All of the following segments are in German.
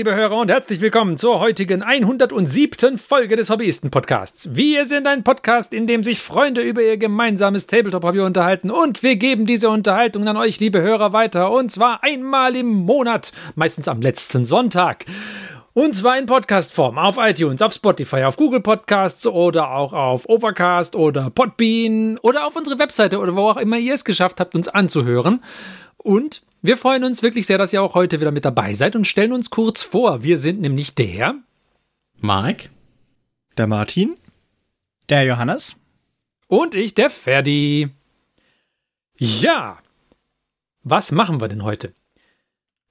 Liebe Hörer und herzlich willkommen zur heutigen 107. Folge des Hobbyisten-Podcasts. Wir sind ein Podcast, in dem sich Freunde über ihr gemeinsames Tabletop-Hobby unterhalten und wir geben diese Unterhaltung an euch, liebe Hörer, weiter und zwar einmal im Monat, meistens am letzten Sonntag. Und zwar in Podcast-Form auf iTunes, auf Spotify, auf Google Podcasts oder auch auf Overcast oder Podbean oder auf unsere Webseite oder wo auch immer ihr es geschafft habt, uns anzuhören. Und wir freuen uns wirklich sehr, dass ihr auch heute wieder mit dabei seid und stellen uns kurz vor. Wir sind nämlich der Mike, der Martin, der Johannes und ich, der Ferdi. Ja, was machen wir denn heute?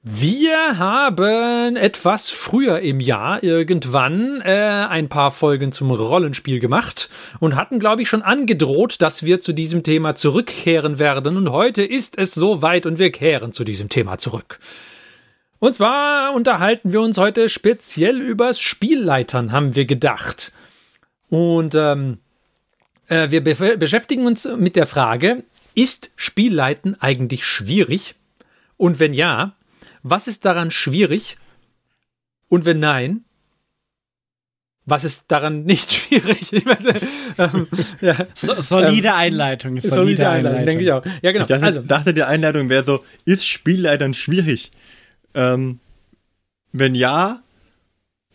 Wir haben etwas früher im Jahr irgendwann äh, ein paar Folgen zum Rollenspiel gemacht und hatten, glaube ich, schon angedroht, dass wir zu diesem Thema zurückkehren werden. Und heute ist es soweit und wir kehren zu diesem Thema zurück. Und zwar unterhalten wir uns heute speziell übers Spielleitern, haben wir gedacht. Und ähm, äh, wir be beschäftigen uns mit der Frage, ist Spielleiten eigentlich schwierig? Und wenn ja, was ist daran schwierig? Und wenn nein, was ist daran nicht schwierig? Weiß, ähm, ja. so, solide ähm, Einleitung. Solide, solide Einleitung, Einleitung, denke ich auch. Ja, genau. Ich dachte, also, dachte, die Einleitung wäre so, ist Spielleitern schwierig? Ähm, wenn ja,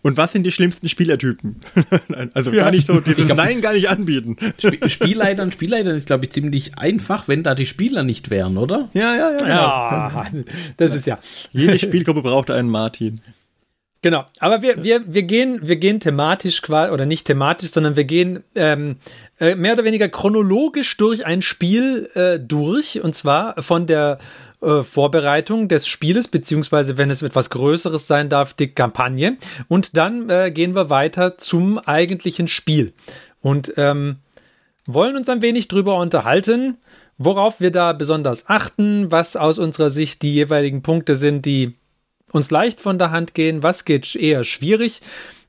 und was sind die schlimmsten Spielertypen? also ja. gar nicht so, dieses glaub, Nein gar nicht anbieten. Sp Spielleitern, Spielleitern ist, glaube ich, ziemlich einfach, wenn da die Spieler nicht wären, oder? Ja, ja, ja. Genau. ja das ist ja. Jede Spielgruppe braucht einen Martin. Genau, aber wir, wir, wir, gehen, wir gehen thematisch quasi, oder nicht thematisch, sondern wir gehen ähm, äh, mehr oder weniger chronologisch durch ein Spiel äh, durch, und zwar von der äh, Vorbereitung des Spieles, beziehungsweise wenn es etwas Größeres sein darf, die Kampagne. Und dann äh, gehen wir weiter zum eigentlichen Spiel. Und ähm, wollen uns ein wenig drüber unterhalten, worauf wir da besonders achten, was aus unserer Sicht die jeweiligen Punkte sind, die uns leicht von der Hand gehen, was geht eher schwierig.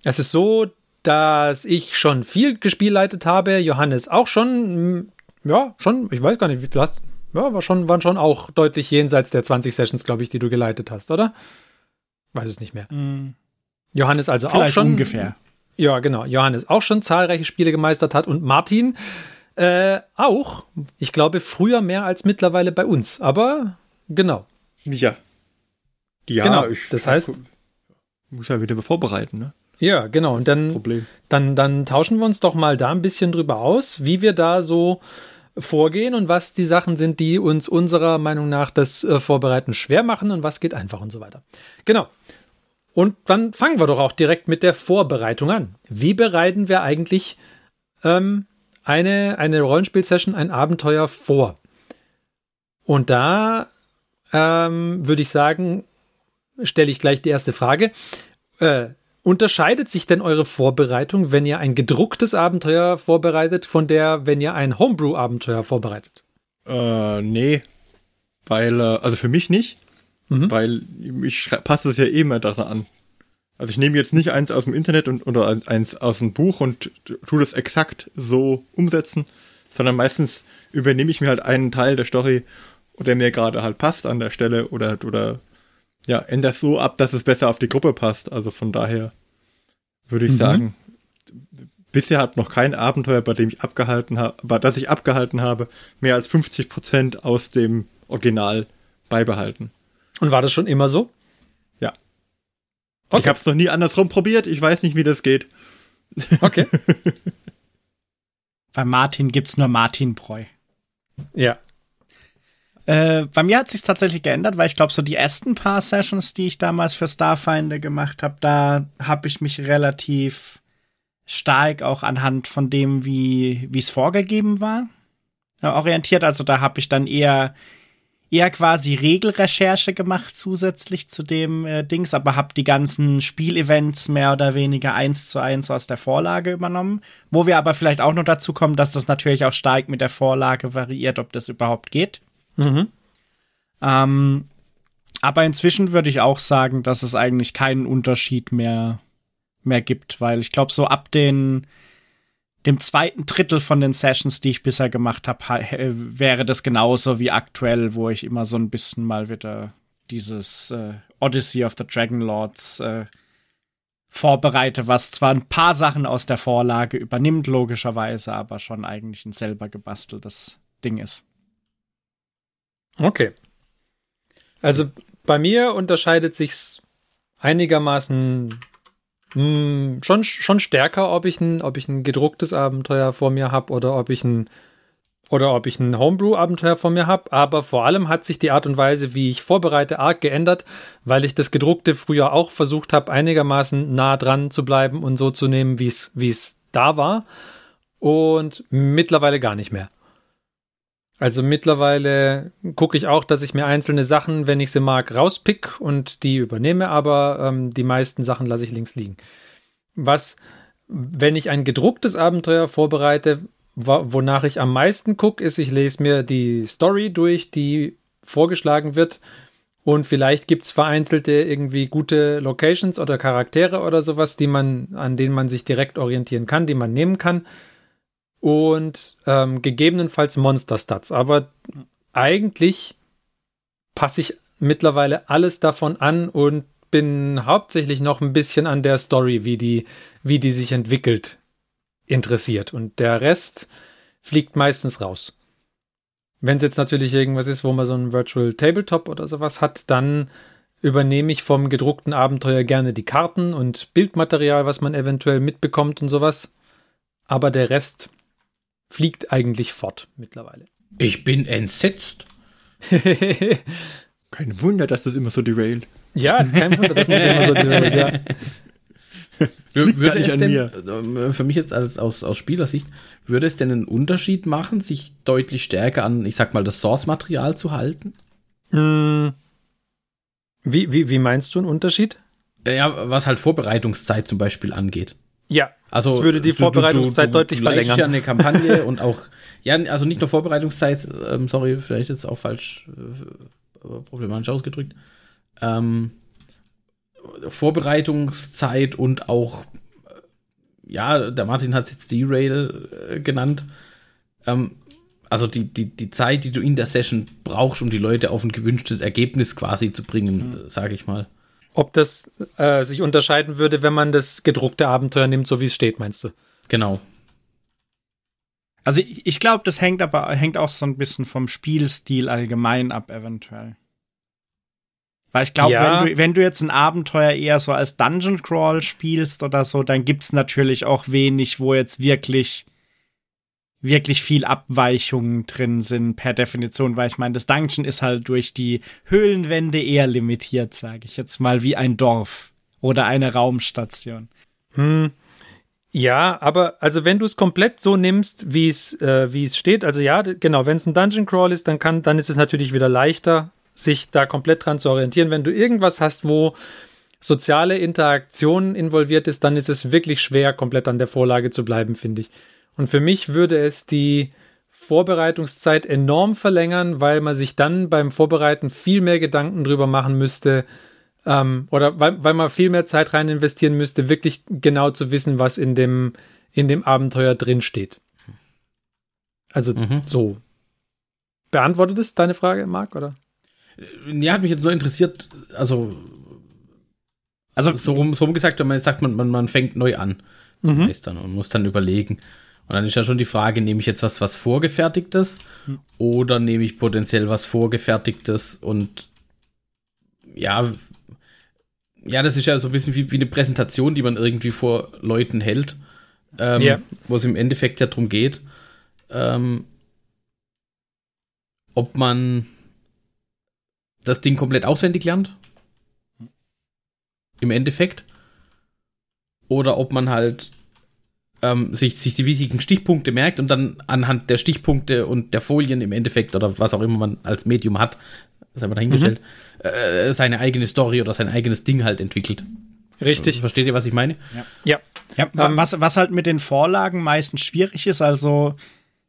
Es ist so, dass ich schon viel gespielleitet habe, Johannes auch schon, ja, schon, ich weiß gar nicht, wie viel hast, ja, war schon, waren schon auch deutlich jenseits der 20 Sessions, glaube ich, die du geleitet hast, oder? Weiß es nicht mehr. Mm. Johannes also Vielleicht auch schon. ungefähr. Ja, genau. Johannes auch schon zahlreiche Spiele gemeistert hat und Martin äh, auch. Ich glaube, früher mehr als mittlerweile bei uns. Aber genau. Ja. Ja, genau. ich das heißt. Muss ja wieder vorbereiten, ne? Ja, genau. und dann, dann, dann tauschen wir uns doch mal da ein bisschen drüber aus, wie wir da so vorgehen und was die Sachen sind, die uns unserer Meinung nach das äh, Vorbereiten schwer machen und was geht einfach und so weiter. Genau. Und dann fangen wir doch auch direkt mit der Vorbereitung an. Wie bereiten wir eigentlich ähm, eine, eine Rollenspiel-Session, ein Abenteuer vor? Und da ähm, würde ich sagen, stelle ich gleich die erste Frage. Äh, Unterscheidet sich denn eure Vorbereitung, wenn ihr ein gedrucktes Abenteuer vorbereitet, von der, wenn ihr ein Homebrew-Abenteuer vorbereitet? Äh, nee. Weil, äh, also für mich nicht. Mhm. Weil ich passe es ja eh immer daran an. Also ich nehme jetzt nicht eins aus dem Internet und, oder eins aus dem Buch und tue das exakt so umsetzen, sondern meistens übernehme ich mir halt einen Teil der Story, der mir gerade halt passt an der Stelle oder, oder ja, ändere es so ab, dass es besser auf die Gruppe passt. Also von daher würde ich mhm. sagen, bisher hat noch kein Abenteuer, bei dem ich abgehalten habe, bei das ich abgehalten habe, mehr als 50 Prozent aus dem Original beibehalten. Und war das schon immer so? Ja. Okay. Ich habe es noch nie andersrum probiert. Ich weiß nicht, wie das geht. Okay. bei Martin gibt es nur Martinbräu. Ja. Äh, bei mir hat sich tatsächlich geändert, weil ich glaube, so die ersten paar Sessions, die ich damals für Starfinder gemacht habe, da habe ich mich relativ stark auch anhand von dem, wie es vorgegeben war, äh, orientiert. Also da habe ich dann eher eher quasi Regelrecherche gemacht zusätzlich zu dem äh, Dings, aber habe die ganzen Spielevents mehr oder weniger eins zu eins aus der Vorlage übernommen. Wo wir aber vielleicht auch noch dazu kommen, dass das natürlich auch stark mit der Vorlage variiert, ob das überhaupt geht. Mhm. Ähm, aber inzwischen würde ich auch sagen, dass es eigentlich keinen Unterschied mehr, mehr gibt, weil ich glaube, so ab den, dem zweiten Drittel von den Sessions, die ich bisher gemacht habe, wäre das genauso wie aktuell, wo ich immer so ein bisschen mal wieder dieses äh, Odyssey of the Dragon Lords äh, vorbereite, was zwar ein paar Sachen aus der Vorlage übernimmt, logischerweise, aber schon eigentlich ein selber gebasteltes Ding ist. Okay. Also bei mir unterscheidet sich's einigermaßen mh, hm, schon, schon stärker, ob ich, ein, ob ich ein gedrucktes Abenteuer vor mir habe oder ob ich ein oder ob ich ein Homebrew-Abenteuer vor mir habe, aber vor allem hat sich die Art und Weise, wie ich vorbereite, arg geändert, weil ich das gedruckte früher auch versucht habe, einigermaßen nah dran zu bleiben und so zu nehmen, wie es da war. Und mittlerweile gar nicht mehr. Also mittlerweile gucke ich auch, dass ich mir einzelne Sachen, wenn ich sie mag, rauspick und die übernehme, aber ähm, die meisten Sachen lasse ich links liegen. Was, wenn ich ein gedrucktes Abenteuer vorbereite, wonach ich am meisten gucke, ist, ich lese mir die Story durch, die vorgeschlagen wird. Und vielleicht gibt es vereinzelte irgendwie gute Locations oder Charaktere oder sowas, die man, an denen man sich direkt orientieren kann, die man nehmen kann. Und ähm, gegebenenfalls Monster-Stats. Aber eigentlich passe ich mittlerweile alles davon an und bin hauptsächlich noch ein bisschen an der Story, wie die, wie die sich entwickelt, interessiert. Und der Rest fliegt meistens raus. Wenn es jetzt natürlich irgendwas ist, wo man so ein Virtual Tabletop oder sowas hat, dann übernehme ich vom gedruckten Abenteuer gerne die Karten und Bildmaterial, was man eventuell mitbekommt und sowas. Aber der Rest fliegt eigentlich fort mittlerweile. Ich bin entsetzt. kein Wunder, dass das immer so derailt. Ja, kein Wunder, dass das immer so derailt, ja. würde es denn, mir. Äh, für mich jetzt als aus, aus Spielersicht, würde es denn einen Unterschied machen, sich deutlich stärker an, ich sag mal, das Source-Material zu halten? Hm. Wie, wie, wie meinst du einen Unterschied? Ja, was halt Vorbereitungszeit zum Beispiel angeht. Ja, also das würde die Vorbereitungszeit du, du, du, deutlich verlängern. ja eine Kampagne und auch, ja, also nicht nur Vorbereitungszeit, ähm, sorry, vielleicht ist es auch falsch äh, problematisch ausgedrückt. Ähm, Vorbereitungszeit und auch, ja, der Martin hat es jetzt D-Rail äh, genannt. Ähm, also die, die, die Zeit, die du in der Session brauchst, um die Leute auf ein gewünschtes Ergebnis quasi zu bringen, mhm. sage ich mal. Ob das äh, sich unterscheiden würde, wenn man das gedruckte Abenteuer nimmt, so wie es steht, meinst du? Genau. Also ich, ich glaube, das hängt aber hängt auch so ein bisschen vom Spielstil allgemein ab, eventuell. Weil ich glaube, ja. wenn, du, wenn du jetzt ein Abenteuer eher so als Dungeon Crawl spielst oder so, dann gibt es natürlich auch wenig, wo jetzt wirklich wirklich viel Abweichungen drin sind per Definition, weil ich meine, das Dungeon ist halt durch die Höhlenwände eher limitiert, sage ich jetzt mal, wie ein Dorf oder eine Raumstation. Hm. Ja, aber also wenn du es komplett so nimmst, wie es äh, wie es steht, also ja, genau, wenn es ein Dungeon Crawl ist, dann kann dann ist es natürlich wieder leichter, sich da komplett dran zu orientieren. Wenn du irgendwas hast, wo soziale Interaktion involviert ist, dann ist es wirklich schwer, komplett an der Vorlage zu bleiben, finde ich. Und für mich würde es die Vorbereitungszeit enorm verlängern, weil man sich dann beim Vorbereiten viel mehr Gedanken drüber machen müsste, ähm, oder weil, weil man viel mehr Zeit rein investieren müsste, wirklich genau zu wissen, was in dem, in dem Abenteuer drin steht. Also mhm. so. Beantwortet es deine Frage, Marc, oder? Ja, hat mich jetzt nur interessiert, also, also so rum, so rum gesagt, wenn man jetzt sagt, man, man, man fängt neu an mhm. und muss dann überlegen. Und dann ist ja schon die Frage, nehme ich jetzt was, was Vorgefertigtes mhm. oder nehme ich potenziell was Vorgefertigtes und ja, ja, das ist ja so ein bisschen wie, wie eine Präsentation, die man irgendwie vor Leuten hält, ähm, yeah. wo es im Endeffekt ja darum geht, ähm, ob man das Ding komplett auswendig lernt. Im Endeffekt. Oder ob man halt ähm, sich, sich die wichtigen Stichpunkte merkt und dann anhand der Stichpunkte und der Folien im Endeffekt oder was auch immer man als Medium hat, das haben wir dahingestellt, mhm. äh, seine eigene Story oder sein eigenes Ding halt entwickelt. Richtig. Versteht ihr, was ich meine? Ja. ja. ja ähm, was, was halt mit den Vorlagen meistens schwierig ist, also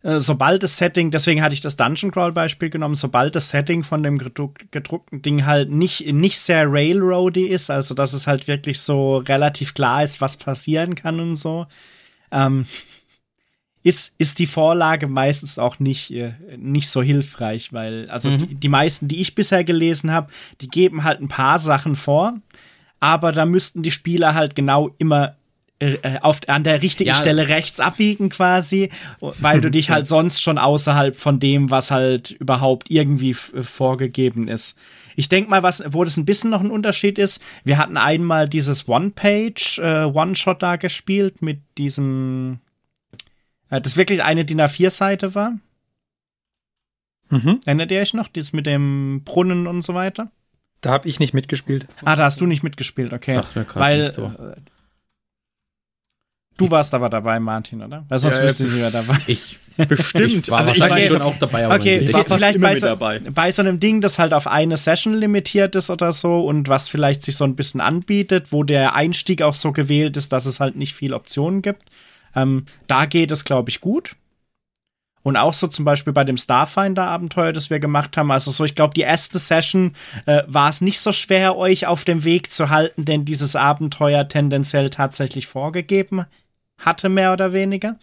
äh, sobald das Setting, deswegen hatte ich das Dungeon Crawl Beispiel genommen, sobald das Setting von dem gedruck, gedruckten Ding halt nicht, nicht sehr railroady ist, also dass es halt wirklich so relativ klar ist, was passieren kann und so, ähm, ist, ist die Vorlage meistens auch nicht, äh, nicht so hilfreich, weil, also mhm. die, die meisten, die ich bisher gelesen habe, die geben halt ein paar Sachen vor, aber da müssten die Spieler halt genau immer auf, an der richtigen ja. Stelle rechts abbiegen quasi, weil du dich halt sonst schon außerhalb von dem, was halt überhaupt irgendwie vorgegeben ist. Ich denke mal, was, wo das ein bisschen noch ein Unterschied ist, wir hatten einmal dieses One-Page, äh, One-Shot da gespielt mit diesem, äh, das wirklich eine DIN A4-Seite war. Mhm. Erinnert ihr euch noch, dieses mit dem Brunnen und so weiter? Da habe ich nicht mitgespielt. Ah, da hast du nicht mitgespielt, okay. Sagt mir Weil nicht so. Du warst aber dabei, Martin, oder? Weil sonst ja, wüsste ich nicht mehr dabei. Ich bestimmt. Ich war also wahrscheinlich okay, schon auch dabei. Aber okay, ich war vielleicht bei so, bei so, einem Ding, das halt auf eine Session limitiert ist oder so und was vielleicht sich so ein bisschen anbietet, wo der Einstieg auch so gewählt ist, dass es halt nicht viel Optionen gibt. Ähm, da geht es, glaube ich, gut. Und auch so zum Beispiel bei dem Starfinder-Abenteuer, das wir gemacht haben. Also so, ich glaube, die erste Session äh, war es nicht so schwer, euch auf dem Weg zu halten, denn dieses Abenteuer tendenziell tatsächlich vorgegeben hatte, mehr oder weniger.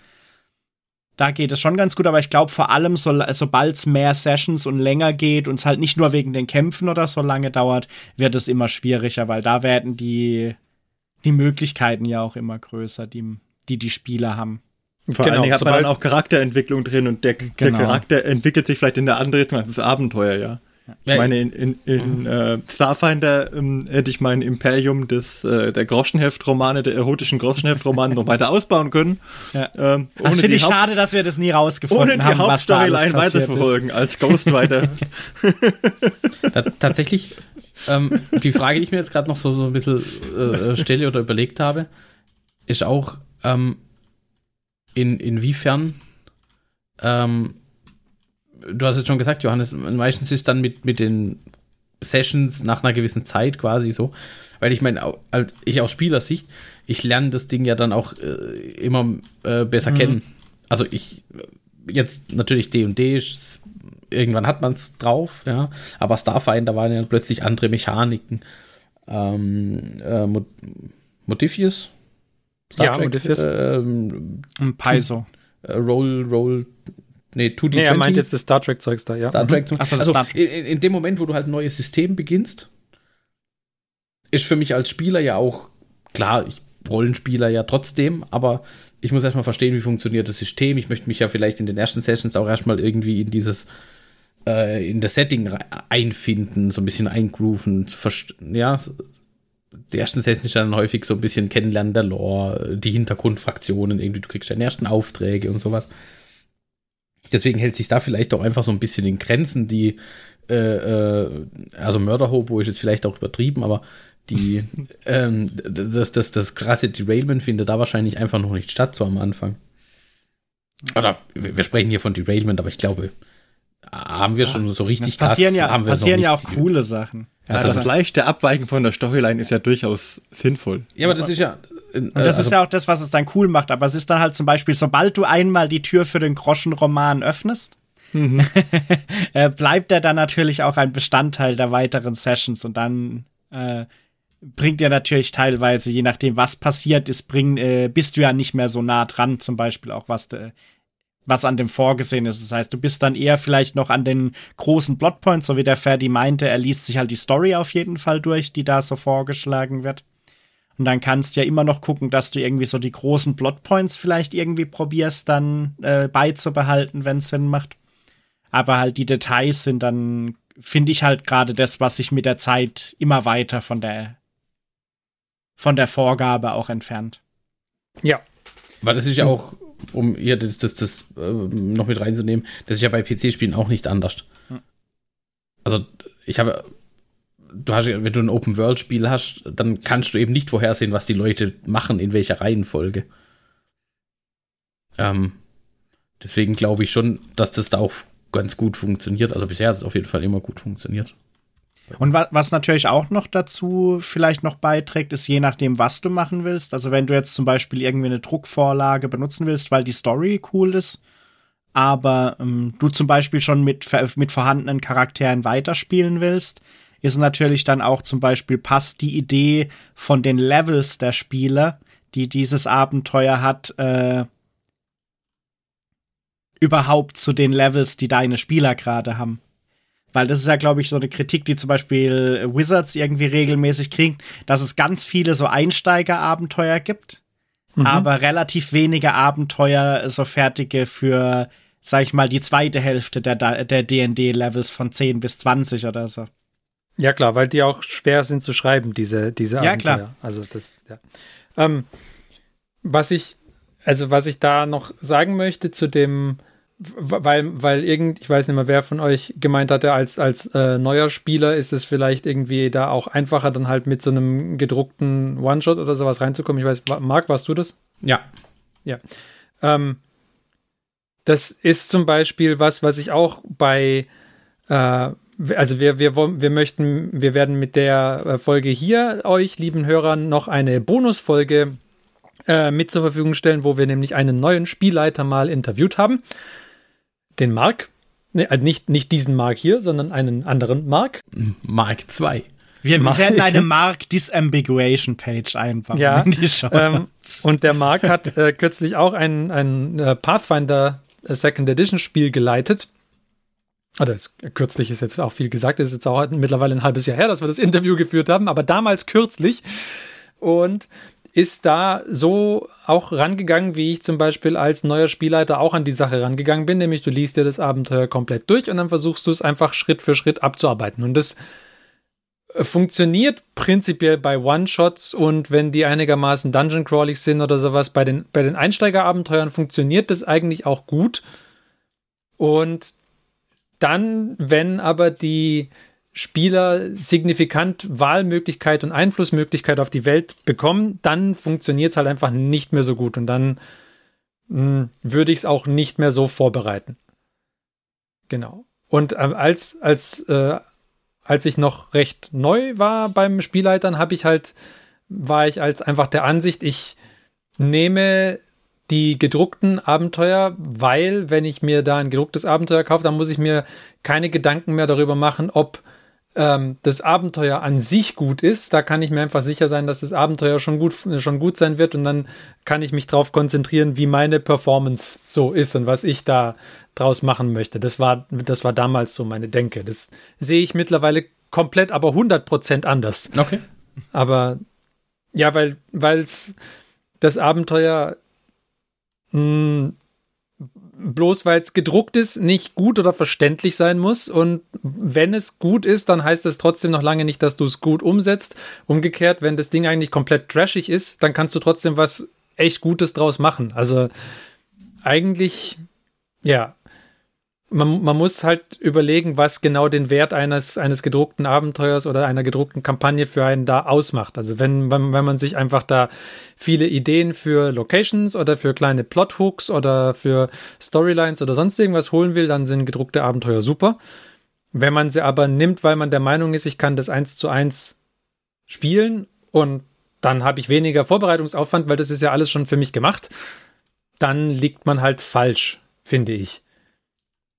Da geht es schon ganz gut, aber ich glaube vor allem, so, sobald es mehr Sessions und länger geht und es halt nicht nur wegen den Kämpfen oder so lange dauert, wird es immer schwieriger, weil da werden die, die Möglichkeiten ja auch immer größer, die die, die Spieler haben. Vor genau, allen Dingen hat man dann auch Charakterentwicklung drin und der, genau. der Charakter entwickelt sich vielleicht in der andere Richtung als das Abenteuer, ja. Ich meine, in, in, in mhm. äh, Starfinder ähm, hätte ich mein Imperium des, äh, der Groschenheft-Romane, der erotischen Groschenheft-Romane noch weiter ausbauen können. Ja. Ähm, das finde ich schade, dass wir das nie rausgefunden ohne haben. Ohne die Hauptstoryline weiterverfolgen ist. als Ghostwriter. tatsächlich, ähm, die Frage, die ich mir jetzt gerade noch so, so ein bisschen äh, stelle oder überlegt habe, ist auch, ähm, in, inwiefern ähm, du hast es schon gesagt, Johannes, meistens ist dann mit, mit den Sessions nach einer gewissen Zeit quasi so. Weil ich meine, halt ich aus Spielersicht, ich lerne das Ding ja dann auch äh, immer äh, besser mhm. kennen. Also ich, jetzt natürlich D&D, irgendwann hat man es drauf, ja, aber Starfinder waren ja plötzlich andere Mechaniken. Ähm, äh, Modifius? Star ja, Trek, Modifius. Ähm, Paizo. Äh, Roll, Roll Nee, 2D20. Nee, er meint jetzt das Star Trek-Zeugs da, ja. Star Trek mhm. Achso, also, Star in, in, dem Moment, wo du halt ein neues System beginnst, ist für mich als Spieler ja auch, klar, ich Rollenspieler ja trotzdem, aber ich muss erstmal verstehen, wie funktioniert das System. Ich möchte mich ja vielleicht in den ersten Sessions auch erstmal irgendwie in dieses, äh, in das Setting einfinden, so ein bisschen eingrooven, ja. Die ersten Sessions ist dann häufig so ein bisschen Kennenlernen der Lore, die Hintergrundfraktionen, irgendwie, du kriegst deine ersten Aufträge und sowas. Deswegen hält sich da vielleicht auch einfach so ein bisschen in Grenzen, die, äh, äh, also Mörderhobo ist jetzt vielleicht auch übertrieben, aber die, ähm, das, das, das krasse Derailment findet da wahrscheinlich einfach noch nicht statt, so am Anfang. Oder wir sprechen hier von Derailment, aber ich glaube, haben wir schon so richtig es passieren krass, ja, passieren ja auch coole Sachen. Also, also das leichte Abweichen von der Storyline ist ja durchaus sinnvoll. Ja, aber das ist ja, und das also, ist ja auch das, was es dann cool macht. Aber es ist dann halt zum Beispiel, sobald du einmal die Tür für den Groschenroman öffnest, mhm. Äh, bleibt er dann natürlich auch ein Bestandteil der weiteren Sessions und dann äh, bringt er natürlich teilweise, je nachdem, was passiert ist, bring, äh, bist du ja nicht mehr so nah dran, zum Beispiel auch was, de, was an dem vorgesehen ist. Das heißt, du bist dann eher vielleicht noch an den großen Plotpoints, so wie der Ferdi meinte, er liest sich halt die Story auf jeden Fall durch, die da so vorgeschlagen wird. Und dann kannst du ja immer noch gucken, dass du irgendwie so die großen Plotpoints vielleicht irgendwie probierst, dann äh, beizubehalten, wenn es Sinn macht. Aber halt die Details sind dann, finde ich halt gerade das, was sich mit der Zeit immer weiter von der von der Vorgabe auch entfernt. Ja. Weil das ist ja auch, um hier das, das, das äh, noch mit reinzunehmen, das ist ja bei PC-Spielen auch nicht anders. Hm. Also ich habe du hast, wenn du ein Open-World-Spiel hast, dann kannst du eben nicht vorhersehen, was die Leute machen, in welcher Reihenfolge. Ähm, deswegen glaube ich schon, dass das da auch ganz gut funktioniert. Also bisher hat es auf jeden Fall immer gut funktioniert. Und wa was natürlich auch noch dazu vielleicht noch beiträgt, ist je nachdem, was du machen willst. Also wenn du jetzt zum Beispiel irgendwie eine Druckvorlage benutzen willst, weil die Story cool ist, aber ähm, du zum Beispiel schon mit, mit vorhandenen Charakteren weiterspielen willst, ist natürlich dann auch zum Beispiel passt die Idee von den Levels der Spieler, die dieses Abenteuer hat, äh, überhaupt zu den Levels, die deine Spieler gerade haben. Weil das ist ja, glaube ich, so eine Kritik, die zum Beispiel Wizards irgendwie regelmäßig kriegen, dass es ganz viele so Einsteigerabenteuer gibt, mhm. aber relativ wenige Abenteuer so fertige für, sag ich mal, die zweite Hälfte der, der D&D-Levels von 10 bis 20 oder so. Ja, klar, weil die auch schwer sind zu schreiben, diese, diese Abenteuer. Ja, klar. Also das, ja. Ähm, was ich, also was ich da noch sagen möchte zu dem, weil, weil irgend, ich weiß nicht mehr, wer von euch gemeint hatte, als, als äh, neuer Spieler ist es vielleicht irgendwie da auch einfacher, dann halt mit so einem gedruckten One-Shot oder sowas reinzukommen. Ich weiß, Marc, warst du das? Ja. Ja. Ähm, das ist zum Beispiel was, was ich auch bei, äh, also wir, wir, wir möchten, wir werden mit der äh, Folge hier euch, lieben Hörern, noch eine Bonusfolge äh, mit zur Verfügung stellen, wo wir nämlich einen neuen Spielleiter mal interviewt haben. Den Mark. Nee, also nicht, nicht diesen Mark hier, sondern einen anderen Mark. Mark 2. Wir Mark, werden eine Mark Disambiguation Page einbauen ja, in die Show. Ähm, und der Mark hat äh, kürzlich auch ein, ein äh, Pathfinder äh, Second Edition Spiel geleitet. Oder es, kürzlich ist jetzt auch viel gesagt, es ist jetzt auch mittlerweile ein halbes Jahr her, dass wir das Interview geführt haben, aber damals kürzlich. Und ist da so auch rangegangen, wie ich zum Beispiel als neuer Spielleiter auch an die Sache rangegangen bin, nämlich du liest dir das Abenteuer komplett durch und dann versuchst du es einfach Schritt für Schritt abzuarbeiten. Und das äh, funktioniert prinzipiell bei One-Shots und wenn die einigermaßen Dungeon-Crawlig sind oder sowas, bei den, bei den Einsteigerabenteuern funktioniert das eigentlich auch gut. Und dann, wenn aber die Spieler signifikant Wahlmöglichkeit und Einflussmöglichkeit auf die Welt bekommen, dann funktioniert es halt einfach nicht mehr so gut und dann mh, hm, würde ich es auch nicht mehr so vorbereiten. Genau. Und äh, als, als, äh, als ich noch recht neu war beim Spielleitern, habe ich halt, war ich halt einfach der Ansicht, ich nehme die gedruckten Abenteuer, weil wenn ich mir da ein gedrucktes Abenteuer kaufe, dann muss ich mir keine Gedanken mehr darüber machen, ob ähm, das Abenteuer an sich gut ist, da kann ich mir einfach sicher sein, dass das Abenteuer schon gut, schon gut sein wird und dann kann ich mich darauf konzentrieren, wie meine Performance so ist und was ich da draus machen möchte. Das war, das war damals so meine Denke. Das sehe ich mittlerweile komplett, aber 100% anders. Okay. Aber ja, weil, weil das Abenteuer mh, hm, bloß weil es gedruckt ist, nicht gut oder verständlich sein muss. Und wenn es gut ist, dann heißt es trotzdem noch lange nicht, dass du es gut umsetzt. Umgekehrt, wenn das Ding eigentlich komplett trashig ist, dann kannst du trotzdem was echt Gutes draus machen. Also eigentlich, ja, man, man, muss halt überlegen, was genau den Wert eines, eines gedruckten Abenteuers oder einer gedruckten Kampagne für einen da ausmacht. Also wenn, wenn, wenn man sich einfach da viele Ideen für Locations oder für kleine Plothooks oder für Storylines oder sonst irgendwas holen will, dann sind gedruckte Abenteuer super. Wenn man sie aber nimmt, weil man der Meinung ist, ich kann das eins zu eins spielen und dann habe ich weniger Vorbereitungsaufwand, weil das ist ja alles schon für mich gemacht, dann liegt man halt falsch, finde ich.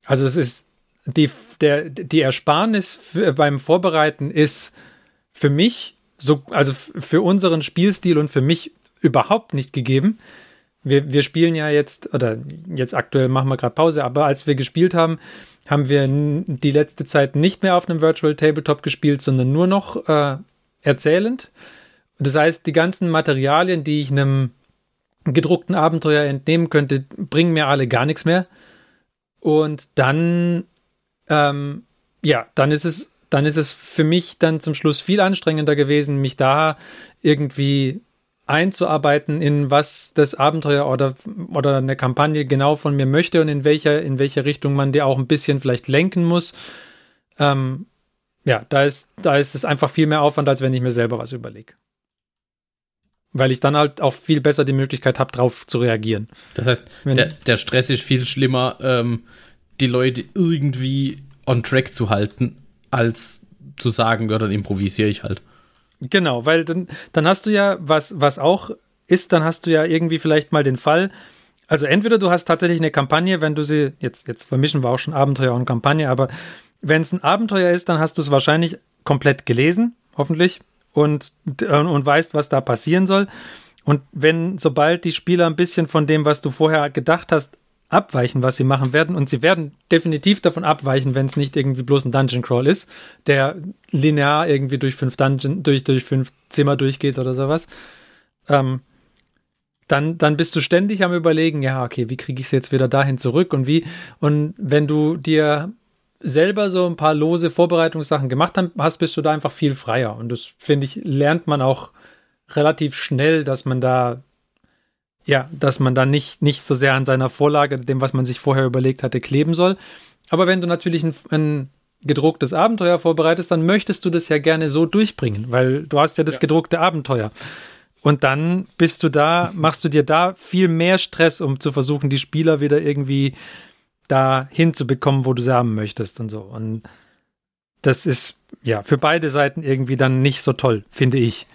Also es ist die, der, die Ersparnis beim Vorbereiten ist für mich, so, also für unseren Spielstil und für mich überhaupt nicht gegeben. Wir, wir spielen ja jetzt, oder jetzt aktuell machen wir gerade Pause, aber als wir gespielt haben, haben wir die letzte Zeit nicht mehr auf einem Virtual Tabletop gespielt, sondern nur noch äh, erzählend. Das heißt, die ganzen Materialien, die ich einem gedruckten Abenteuer entnehmen könnte, bringen mir alle gar nichts mehr. Und dann, ähm, ja, dann ist es, dann ist es für mich dann zum Schluss viel anstrengender gewesen, mich da irgendwie einzuarbeiten, in was das Abenteuer oder, oder eine Kampagne genau von mir möchte und in welcher, in welche Richtung man die auch ein bisschen vielleicht lenken muss. Ähm, ja, da ist, da ist es einfach viel mehr Aufwand, als wenn ich mir selber was überlege weil ich dann halt auch viel besser die Möglichkeit habe, drauf zu reagieren. Das heißt, der, der, Stress ist viel schlimmer, ähm, die Leute irgendwie on track zu halten, als zu sagen, ja, dann improvisiere ich halt. Genau, weil dann, dann hast du ja, was, was auch ist, dann hast du ja irgendwie vielleicht mal den Fall, also entweder du hast tatsächlich eine Kampagne, wenn du sie, jetzt, jetzt vermischen wir auch schon Abenteuer und Kampagne, aber wenn es ein Abenteuer ist, dann hast du es wahrscheinlich komplett gelesen, hoffentlich, und, äh, und weißt, was da passieren soll. Und wenn, sobald die Spieler ein bisschen von dem, was du vorher gedacht hast, abweichen, was sie machen werden. Und sie werden definitiv davon abweichen, wenn es nicht irgendwie bloß ein Dungeon Crawl ist, der linear irgendwie durch fünf Dungeon, durch, durch fünf Zimmer durchgeht oder sowas. Ähm, dann, dann bist du ständig am überlegen, ja, okay, wie kriege ich es jetzt wieder dahin zurück und wie. Und wenn du dir selber so ein paar lose Vorbereitungssachen gemacht hast, bist du da einfach viel freier. Und das, finde ich, lernt man auch relativ schnell, dass man da ja, dass man da nicht, nicht so sehr an seiner Vorlage, dem, was man sich vorher überlegt hatte, kleben soll. Aber wenn du natürlich ein, ein gedrucktes Abenteuer vorbereitest, dann möchtest du das ja gerne so durchbringen, weil du hast ja das ja. gedruckte Abenteuer. Und dann bist du da, machst du dir da viel mehr Stress, um zu versuchen, die Spieler wieder irgendwie da hinzubekommen, wo du sie haben möchtest und so. Und das ist ja für beide Seiten irgendwie dann nicht so toll, finde ich.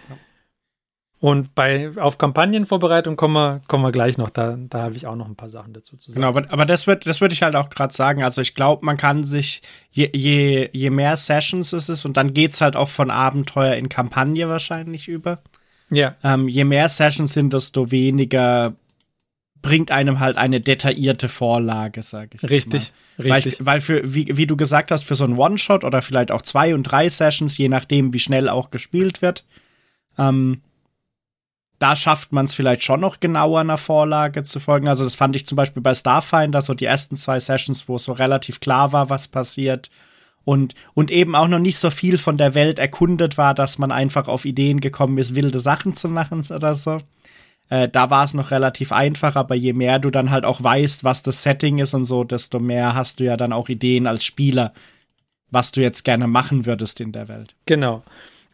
Und bei auf Kampagnenvorbereitung kommen wir, kommen wir gleich noch. Da, da habe ich auch noch ein paar Sachen dazu zu sagen. Genau, aber, aber das wird, das würde ich halt auch gerade sagen. Also ich glaube, man kann sich je, je, je mehr Sessions es ist und dann geht's halt auch von Abenteuer in Kampagne wahrscheinlich über. Ja. Ähm, je mehr Sessions sind, desto weniger bringt einem halt eine detaillierte Vorlage, sage ich. Richtig, mal. richtig. Weil, weil für, wie, wie du gesagt hast, für so einen One-Shot oder vielleicht auch zwei und drei Sessions, je nachdem, wie schnell auch gespielt wird, ähm, da schafft man es vielleicht schon noch genauer einer Vorlage zu folgen. Also das fand ich zum Beispiel bei Starfinder, so die ersten zwei Sessions, wo es so relativ klar war, was passiert. Und, und eben auch noch nicht so viel von der Welt erkundet war, dass man einfach auf Ideen gekommen ist, wilde Sachen zu machen oder so. Äh, da war es noch relativ einfach, aber je mehr du dann halt auch weißt, was das Setting ist und so, desto mehr hast du ja dann auch Ideen als Spieler, was du jetzt gerne machen würdest in der Welt. Genau.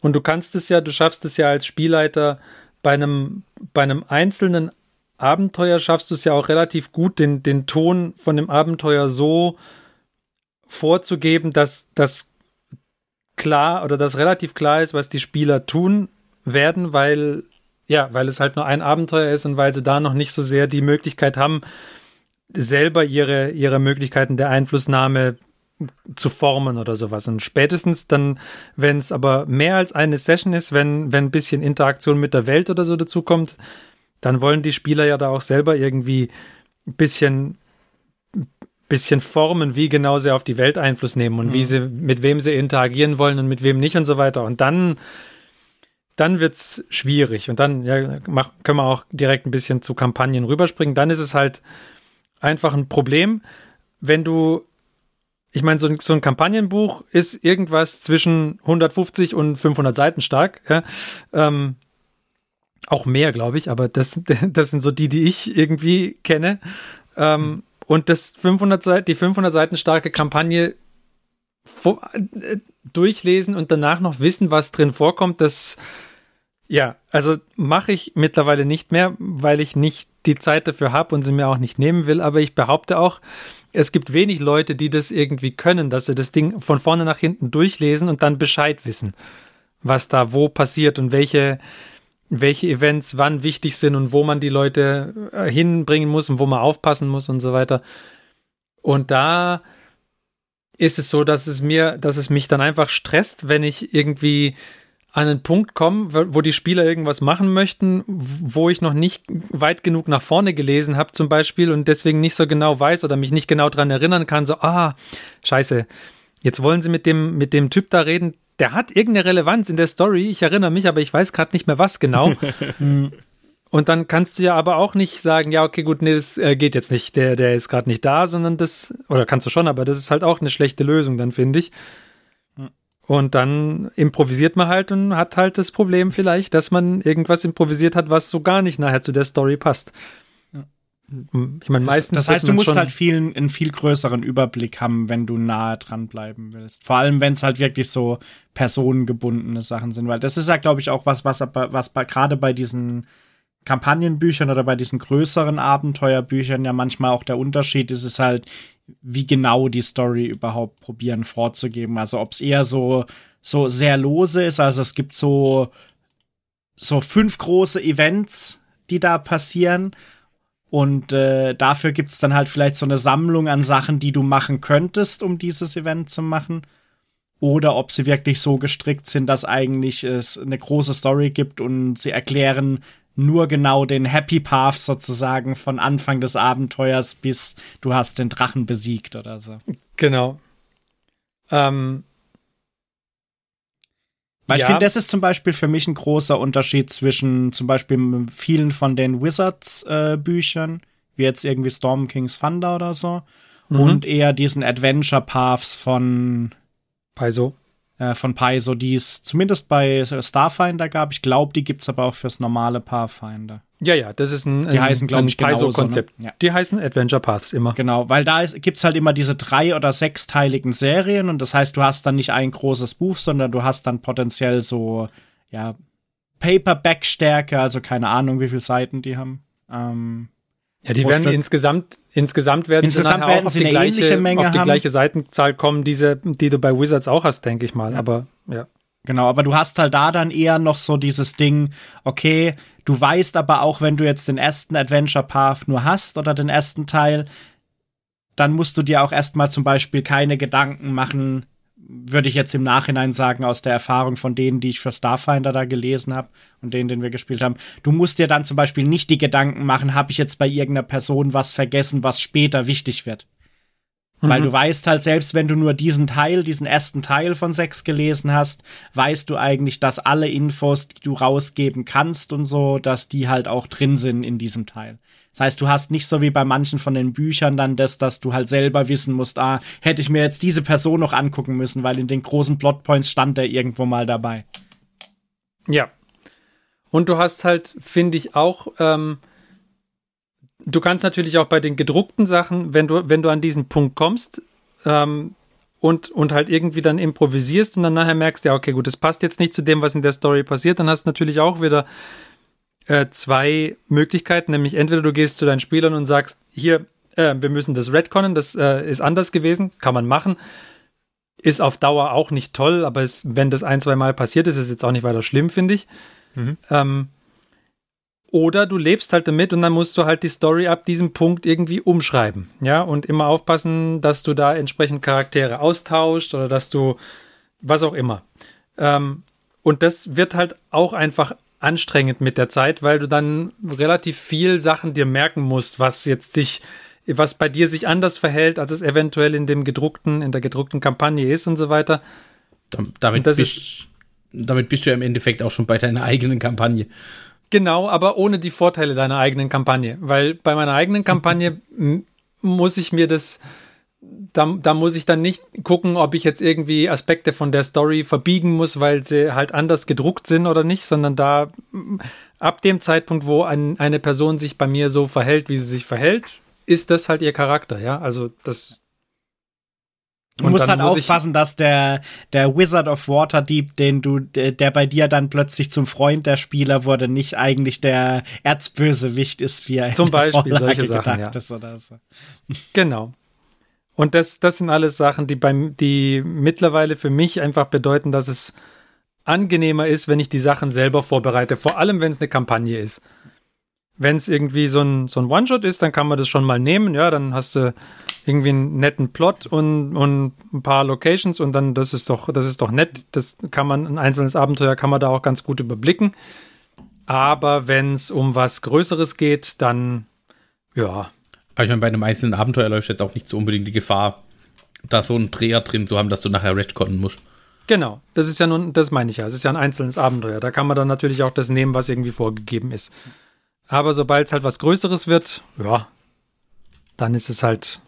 Und du kannst es ja, du schaffst es ja als Spielleiter, bei einem, bei einem einzelnen Abenteuer schaffst du es ja auch relativ gut, den, den Ton von dem Abenteuer so vorzugeben, dass das klar oder dass relativ klar ist, was die Spieler tun werden, weil ja, weil es halt nur ein Abenteuer ist und weil sie da noch nicht so sehr die Möglichkeit haben, selber ihre, ihre Möglichkeiten der Einflussnahme zu formen oder sowas. Und spätestens dann, wenn es aber mehr als eine Session ist, wenn, wenn ein bisschen Interaktion mit der Welt oder so dazukommt, dann wollen die Spieler ja da auch selber irgendwie ein bisschen, bisschen formen, wie genau sie auf die Welt Einfluss nehmen und mhm. wie sie, mit wem sie interagieren wollen und mit wem nicht und so weiter. Und dann, dann wird es schwierig. Und dann ja, mach, können wir auch direkt ein bisschen zu Kampagnen rüberspringen. Dann ist es halt einfach ein Problem, wenn du ich meine, so ein, so ein Kampagnenbuch ist irgendwas zwischen 150 und 500 Seiten stark. Ja? Ähm, auch mehr, glaube ich, aber das, das sind so die, die ich irgendwie kenne. Ähm, mhm. Und das 500 Seiten, die 500 Seiten starke Kampagne äh, durchlesen und danach noch wissen, was drin vorkommt, das, ja, also mache ich mittlerweile nicht mehr, weil ich nicht die Zeit dafür habe und sie mir auch nicht nehmen will. Aber ich behaupte auch, es gibt wenig Leute, die das irgendwie können, dass sie das Ding von vorne nach hinten durchlesen und dann Bescheid wissen, was da wo passiert und welche, welche Events wann wichtig sind und wo man die Leute äh, hinbringen muss und wo man aufpassen muss und so weiter. Und da ist es so, dass es mir, dass es mich dann einfach stresst, wenn ich irgendwie an einen Punkt kommen, wo die Spieler irgendwas machen möchten, wo ich noch nicht weit genug nach vorne gelesen habe zum Beispiel und deswegen nicht so genau weiß oder mich nicht genau daran erinnern kann, so, ah, scheiße, jetzt wollen sie mit dem, mit dem Typ da reden, der hat irgendeine Relevanz in der Story, ich erinnere mich, aber ich weiß gerade nicht mehr was genau. und dann kannst du ja aber auch nicht sagen, ja, okay, gut, nee, das äh, geht jetzt nicht, der, der ist gerade nicht da, sondern das, oder kannst du schon, aber das ist halt auch eine schlechte Lösung, dann finde ich. Und dann improvisiert man halt und hat halt das Problem vielleicht, dass man irgendwas improvisiert hat, was so gar nicht nachher zu der Story passt. Ich meine, meistens. Das, das heißt, du musst halt viel, einen viel größeren Überblick haben, wenn du nahe dran bleiben willst. Vor allem, wenn es halt wirklich so personengebundene Sachen sind, weil das ist ja, glaube ich, auch was, was, was bei, gerade bei diesen Kampagnenbüchern oder bei diesen größeren Abenteuerbüchern ja manchmal auch der Unterschied ist, ist halt, wie genau die Story überhaupt probieren vorzugeben. Also ob es eher so, so sehr lose ist, also es gibt so, so fünf große Events, die da passieren. Und äh, dafür gibt es dann halt vielleicht so eine Sammlung an Sachen, die du machen könntest, um dieses Event zu machen. Oder ob sie wirklich so gestrickt sind, dass eigentlich es eine große Story gibt und sie erklären, nur genau den Happy Path sozusagen von Anfang des Abenteuers bis du hast den Drachen besiegt oder so. Genau. Ähm, weil Ja. ich finde, das ist zum Beispiel für mich ein großer Unterschied zwischen zum Beispiel vielen von den Wizards-Büchern, wie jetzt irgendwie Storm King's Thunder oder so, Mhm. und eher diesen Adventure Paths von, Paizo. Äh, von Paizo, die es zumindest bei Starfinder gab. Ich glaube, die gibt's aber auch fürs normale Pathfinder. Ja, ja, das ist ein, Die heißen, glaub ich, genauso, Paizo-Konzept. ne? Ja. Die heißen Adventure Paths immer. Genau, weil da ist, gibt's halt immer diese drei- oder sechsteiligen Serien und das heißt, du hast dann nicht ein großes Buch, sondern du hast dann potenziell so, ja, Paperback-Stärke, also keine Ahnung, wie viele Seiten die haben. Ähm, Ja, die werden Stück. insgesamt, insgesamt werden Insgesamt sie nachher werden auch auf die, eine gleiche, ähnliche Menge auf die haben. gleiche Seitenzahl kommen, diese, die du bei Wizards auch hast, denke ich mal. Ja. Aber ja. Genau, aber du hast halt da dann eher noch so dieses Ding, okay, du weißt aber auch, wenn du jetzt den ersten Adventure Path nur hast oder den ersten Teil, dann musst du dir auch erstmal zum Beispiel keine Gedanken machen, würde ich jetzt im Nachhinein sagen, aus der Erfahrung von denen, die ich für Starfinder da gelesen habe und denen, den wir gespielt haben. Du musst dir dann zum Beispiel nicht die Gedanken machen, habe ich jetzt bei irgendeiner Person was vergessen, was später wichtig wird. Weil Mhm. du weißt halt, selbst wenn du nur diesen Teil, diesen ersten Teil von sechs gelesen hast, weißt du eigentlich, dass alle Infos, die du rausgeben kannst und so, dass die halt auch drin sind in diesem Teil. Das heißt, du hast nicht so wie bei manchen von den Büchern dann das, dass du halt selber wissen musst, ah, hätte ich mir jetzt diese Person noch angucken müssen, weil in den großen Plotpoints stand er irgendwo mal dabei. Ja. Und du hast halt, finde ich, auch, ähm, du kannst natürlich auch bei den gedruckten Sachen, wenn du, wenn du an diesen Punkt kommst, ähm, und, und halt irgendwie dann improvisierst und dann nachher merkst, ja, okay, gut, das passt jetzt nicht zu dem, was in der Story passiert, dann hast du natürlich auch wieder äh, zwei Möglichkeiten, nämlich entweder du gehst zu deinen Spielern und sagst, hier, äh, wir müssen das Redconnen, das äh, ist anders gewesen, kann man machen. Ist auf Dauer auch nicht toll, aber es, wenn das ein, zwei Mal passiert ist, ist es jetzt auch nicht weiter schlimm, finde ich. Mhm. Ähm, oder du lebst halt damit und dann musst du halt die Story ab diesem Punkt irgendwie umschreiben. Ja, und immer aufpassen, dass du da entsprechend Charaktere austauscht oder dass du was auch immer. Ähm, und das wird halt auch einfach anstrengend mit der Zeit, weil du dann relativ viel Sachen dir merken musst, was jetzt sich, was bei dir sich anders verhält, als es eventuell in dem gedruckten, in der gedruckten Kampagne ist und so weiter. Dam- Damit, bist, damit bist du ja im Endeffekt auch schon bei deiner eigenen Kampagne. Genau, aber ohne die Vorteile deiner eigenen Kampagne. Weil bei meiner eigenen Kampagne muss ich mir das, da, da muss ich dann nicht gucken, ob ich jetzt irgendwie Aspekte von der Story verbiegen muss, weil sie halt anders gedruckt sind oder nicht, sondern da m, ab dem Zeitpunkt, wo ein, eine Person sich bei mir so verhält, wie sie sich verhält, ist das halt ihr Charakter, ja. Also das. Du musst dann halt muss aufpassen, dass der, der Wizard of Waterdeep, den du, der, bei dir dann plötzlich zum Freund der Spieler wurde, nicht eigentlich der Erzbösewicht ist, wie er Zum Beispiel solche Sachen, ja. so. Genau. Und das, das sind alles Sachen, die beim, die mittlerweile für mich einfach bedeuten, dass es angenehmer ist, wenn ich die Sachen selber vorbereite. Vor allem, wenn es eine Kampagne ist. Wenn es irgendwie so ein, so ein One-Shot ist, dann kann man das schon mal nehmen. Ja, dann hast du irgendwie einen netten Plot und, und ein paar Locations und dann, das ist doch, das ist doch nett. Das kann man, ein einzelnes Abenteuer kann man da auch ganz gut überblicken. Aber wenn es um was Größeres geht, dann, ja, Aber ich meine, bei einem einzelnen Abenteuer läuft jetzt auch nicht so unbedingt die Gefahr, da so einen Dreher drin zu haben, dass du nachher retconnen musst. Genau, das ist ja nun, das meine ich ja. Es ist ja ein einzelnes Abenteuer. Da kann man dann natürlich auch das nehmen, was irgendwie vorgegeben ist. Aber sobald es halt was Größeres wird, ja, dann ist es halt,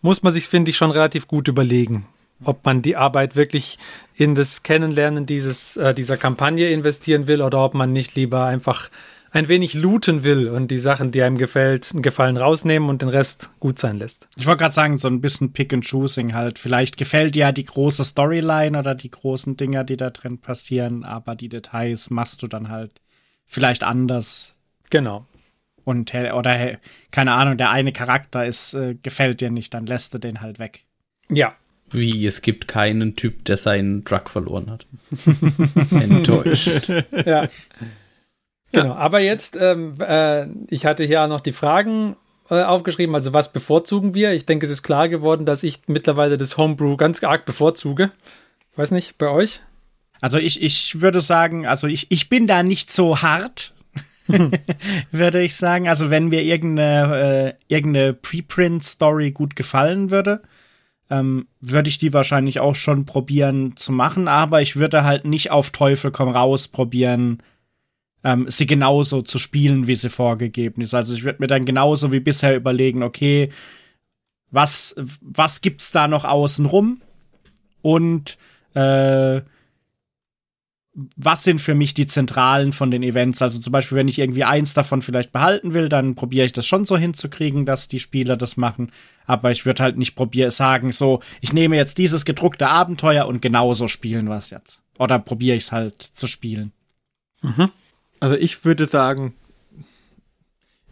muss man sich, finde ich, schon relativ gut überlegen, ob man die Arbeit wirklich in das Kennenlernen dieses, äh, dieser Kampagne investieren will oder ob man nicht lieber einfach ein wenig looten will und die Sachen, die einem gefällt, einen Gefallen rausnehmen und den Rest gut sein lässt. Ich wollte gerade sagen, so ein bisschen Pick and Choosing halt. Vielleicht gefällt dir ja die große Storyline oder die großen Dinger, die da drin passieren, aber die Details machst du dann halt vielleicht anders. Genau. Und oder hä- keine Ahnung, der eine Charakter ist äh, gefällt dir nicht, dann lässt du den halt weg. Ja, Wie, es gibt keinen Typ, der seinen Drug verloren hat. Enttäuscht. ja. Genau, aber jetzt, ähm, äh, ich hatte hier auch noch die Fragen äh, aufgeschrieben, also was bevorzugen wir? Ich denke, es ist klar geworden, dass ich mittlerweile das Homebrew ganz arg bevorzuge. Weiß nicht, bei euch? Also ich, ich würde sagen, also ich, ich bin da nicht so hart. würde ich sagen. Also wenn mir irgendeine, äh, irgendeine Preprint-Story gut gefallen würde, ähm, würde ich die wahrscheinlich auch schon probieren zu machen, aber ich würde halt nicht auf Teufel komm raus probieren, ähm, sie genauso zu spielen, wie sie vorgegeben ist. Also ich würde mir dann genauso wie bisher überlegen, okay, was, was gibt's da noch außen rum? Und äh, was sind für mich die Zentralen von den Events? Also zum Beispiel, wenn ich irgendwie eins davon vielleicht behalten will, dann probiere ich das schon so hinzukriegen, dass die Spieler das machen. Aber ich würde halt nicht probieren, sagen, so, ich nehme jetzt dieses gedruckte Abenteuer und genauso spielen wir es jetzt. Oder probiere ich es halt zu spielen. Mhm. Also ich würde sagen,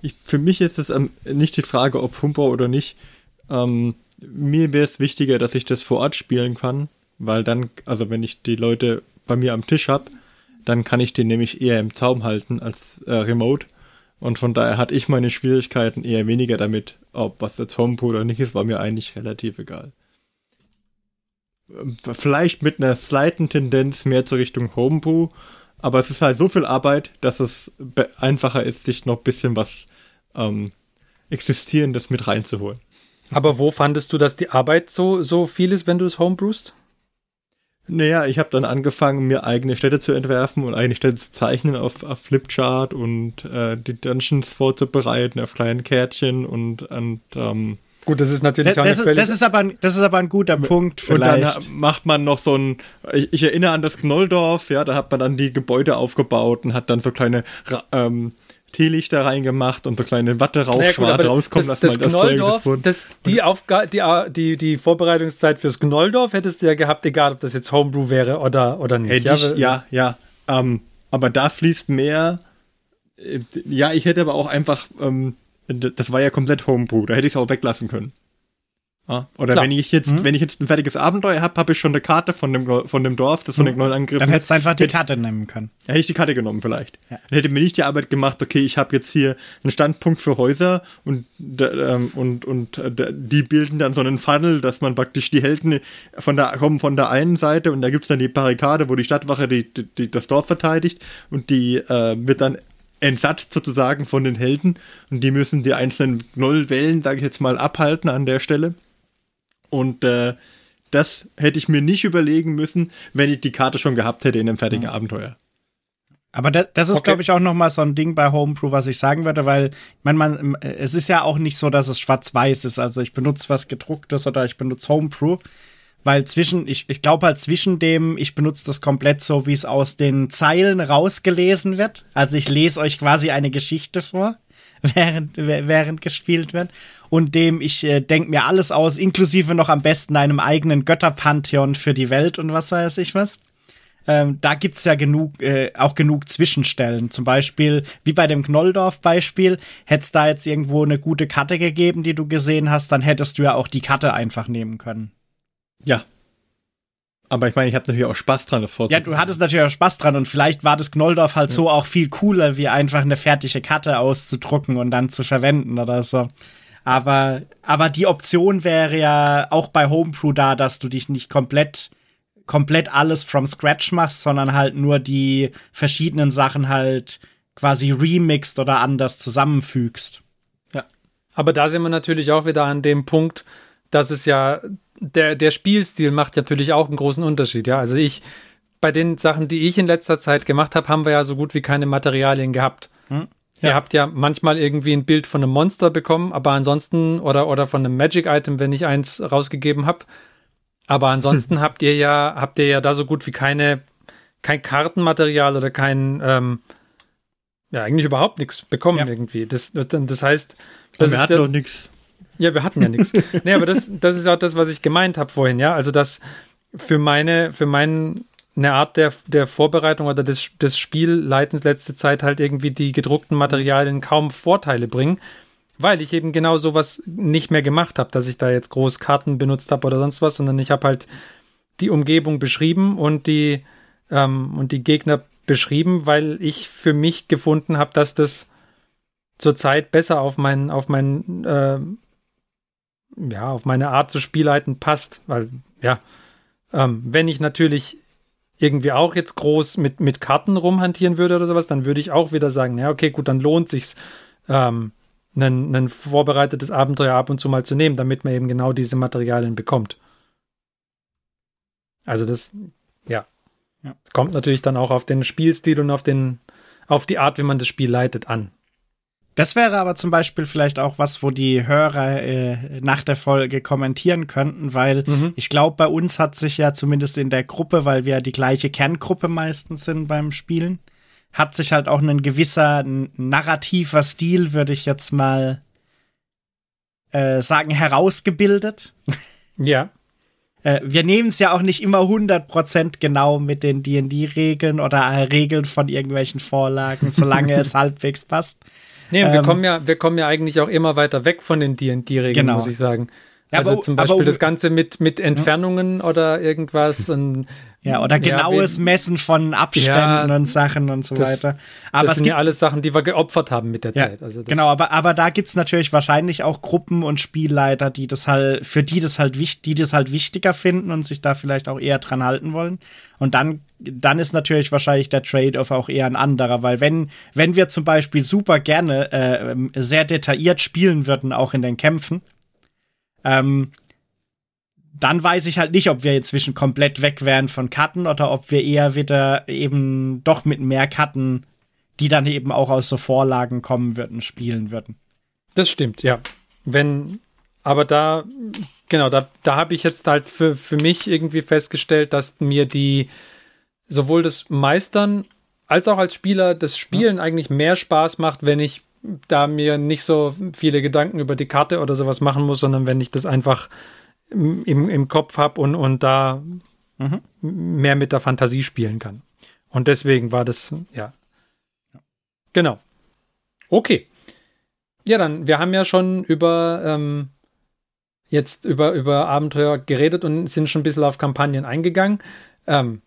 ich, für mich ist es ähm, nicht die Frage, ob Humper oder nicht. Ähm, mir wäre es wichtiger, dass ich das vor Ort spielen kann, weil dann, also wenn ich die Leute bei mir am Tisch habe, dann kann ich den nämlich eher im Zaum halten als äh, remote. Und von daher hatte ich meine Schwierigkeiten eher weniger damit, ob was jetzt Homebrew oder nicht ist, war mir eigentlich relativ egal. Ähm, vielleicht mit einer slighten Tendenz mehr zur Richtung Homebrew, aber es ist halt so viel Arbeit, dass es einfacher ist, sich noch ein bisschen was ähm, Existierendes mit reinzuholen. Aber wo fandest du, dass die Arbeit so, so viel ist, wenn du es homebrewst? Naja, ich habe dann angefangen, mir eigene Städte zu entwerfen und eigene Städte zu zeichnen auf, auf Flipchart und äh, die Dungeons vorzubereiten auf kleinen Kärtchen und, und ähm, Gut, das ist natürlich das, das, ist, das ist aber ein, das ist aber ein guter Punkt vielleicht. Und dann macht man noch so ein, ich, ich erinnere an das Knolldorf, ja, da hat man dann die Gebäude aufgebaut und hat dann so kleine ähm, Teelichter reingemacht und so kleine Watterauchschwarte naja, rauskommen das, lassen. Das, das Gnoldorf, das, die, Aufga die, die, die Vorbereitungszeit fürs Gnoldorf hättest du ja gehabt, egal ob das jetzt Homebrew wäre oder, oder nicht. Ja, ich, ja, ja. Ähm, aber da fließt mehr. Äh, ja, ich hätte aber auch einfach, ähm, das war ja komplett Homebrew, da hätte ich es auch weglassen können. Ja, oder Klar. wenn ich jetzt, mhm. wenn ich jetzt ein fertiges Abenteuer habe, habe ich schon eine Karte von dem, von dem Dorf, das von mhm. den Gnollen angegriffen. Dann hättest du einfach die Karte nehmen können. Ja, hätte ich die Karte genommen vielleicht. Ja. Dann hätte mir nicht die Arbeit gemacht, okay, ich habe jetzt hier einen Standpunkt für Häuser und, ähm, und, und äh, die bilden dann so einen Funnel, dass man praktisch die Helden von der, kommen von der einen Seite und da gibt's dann die Barrikade, wo die Stadtwache die, die, die das Dorf verteidigt und die äh, wird dann entsatzt sozusagen von den Helden und die müssen die einzelnen Gnollwellen, sage ich jetzt mal, abhalten an der Stelle. Und äh, das hätte ich mir nicht überlegen müssen, wenn ich die Karte schon gehabt hätte in einem fertigen mhm. Abenteuer. Aber das, das ist, okay. glaube ich, auch noch mal so ein Ding bei Homebrew, was ich sagen würde, weil man, man, es ist ja auch nicht so, dass es schwarz-weiß ist. Also ich benutze was gedrucktes oder ich benutze Homebrew, weil zwischen, ich, ich glaube halt zwischen dem, ich benutze das komplett so, wie es aus den Zeilen rausgelesen wird. Also ich lese euch quasi eine Geschichte vor, während, während gespielt wird und dem ich äh, denke mir alles aus, inklusive noch am besten einem eigenen Götterpantheon für die Welt und was weiß ich was. Ähm, da gibt's ja genug, äh, auch genug Zwischenstellen. Zum Beispiel, wie bei dem Knolldorf-Beispiel, hättest da jetzt irgendwo eine gute Karte gegeben, die du gesehen hast, dann hättest du ja auch die Karte einfach nehmen können. Ja. Aber ich meine, ich habe natürlich auch Spaß dran, das vorzunehmen. Ja, du hattest natürlich auch Spaß dran und vielleicht war das Knolldorf halt ja. so auch viel cooler, wie einfach eine fertige Karte auszudrucken und dann zu verwenden oder so. Aber, aber die Option wäre ja auch bei Homebrew da, dass du dich nicht komplett, komplett alles from scratch machst, sondern halt nur die verschiedenen Sachen halt quasi remixed oder anders zusammenfügst. Ja. Aber da sind wir natürlich auch wieder an dem Punkt, dass es ja, der, der Spielstil macht natürlich auch einen großen Unterschied, ja. Also ich, bei den Sachen, die ich in letzter Zeit gemacht habe, haben wir ja so gut wie keine Materialien gehabt. Hm. Ja. Ihr habt ja manchmal irgendwie ein Bild von einem Monster bekommen, aber ansonsten, oder, oder von einem Magic-Item, wenn ich eins rausgegeben habe. Aber ansonsten hm. habt ihr ja, habt ihr ja da so gut wie keine, kein Kartenmaterial oder kein, ähm, ja, eigentlich überhaupt nichts bekommen ja. irgendwie. Das, das heißt, das wir hatten doch nichts. Ja, wir hatten ja nichts. nee, aber das, das ist auch das, was ich gemeint habe vorhin, ja. Also, dass für meine, für meinen eine Art der, der Vorbereitung oder des, des Spielleitens letzte Zeit halt irgendwie die gedruckten Materialien kaum Vorteile bringen, weil ich eben genau sowas nicht mehr gemacht habe, dass ich da jetzt groß Karten benutzt habe oder sonst was, sondern ich habe halt die Umgebung beschrieben und die, ähm, und die Gegner beschrieben, weil ich für mich gefunden habe, dass das zurzeit besser auf meinen, auf meinen, äh, ja, auf meine Art zu Spielleiten passt, weil, ja, ähm, wenn ich natürlich irgendwie auch jetzt groß mit, mit Karten rumhantieren würde oder sowas, dann würde ich auch wieder sagen, ja, okay, gut, dann lohnt sich's, ähm, ein, ein vorbereitetes Abenteuer ab und zu mal zu nehmen, damit man eben genau diese Materialien bekommt. Also das, ja. ja. Es kommt natürlich dann auch auf den Spielstil und auf den, auf die Art, wie man das Spiel leitet, an. Das wäre aber zum Beispiel vielleicht auch was, wo die Hörer äh, nach der Folge kommentieren könnten, weil mhm. ich glaube, bei uns hat sich ja zumindest in der Gruppe, weil wir ja die gleiche Kerngruppe meistens sind beim Spielen, hat sich halt auch ein gewisser narrativer Stil, würde ich jetzt mal äh, sagen, herausgebildet. Ja. Äh, wir nehmen es ja auch nicht immer 100% genau mit den D&D-Regeln oder äh, Regeln von irgendwelchen Vorlagen, solange es halbwegs passt. Nee, ähm, wir kommen ja, wir kommen ja eigentlich auch immer weiter weg von den D&D-Regeln, genau. muss ich sagen. Ja, also aber, zum Beispiel aber, das Ganze mit, mit Entfernungen oder irgendwas und ja, oder genaues ja, Messen von Abständen ja, und Sachen und so das, weiter. Aber das sind ja alles Sachen, die wir geopfert haben mit der ja, Zeit. Also genau, aber, aber da gibt's natürlich wahrscheinlich auch Gruppen und Spielleiter, die das halt, für die das halt wichtig, die das halt wichtiger finden und sich da vielleicht auch eher dran halten wollen. Und dann, dann ist natürlich wahrscheinlich der Trade-off auch eher ein anderer, weil wenn, wenn wir zum Beispiel super gerne äh, sehr detailliert spielen würden, auch in den Kämpfen, ähm, dann weiß ich halt nicht, ob wir inzwischen komplett weg wären von Karten oder ob wir eher wieder eben doch mit mehr Karten, die dann eben auch aus so Vorlagen kommen würden, spielen würden. Das stimmt, ja. Wenn, aber da, genau, da, da habe ich jetzt halt für, für mich irgendwie festgestellt, dass mir die sowohl das Meistern als auch als Spieler das Spielen ja. eigentlich mehr Spaß macht, wenn ich da mir nicht so viele Gedanken über die Karte oder sowas machen muss, sondern wenn ich das einfach im, im Kopf habe und, und da mhm. mehr mit der Fantasie spielen kann. Und deswegen war das, ja. Genau. Okay. Ja, dann, wir haben ja schon über ähm, jetzt über, über Abenteuer geredet und sind schon ein bisschen auf Kampagnen eingegangen. Ähm,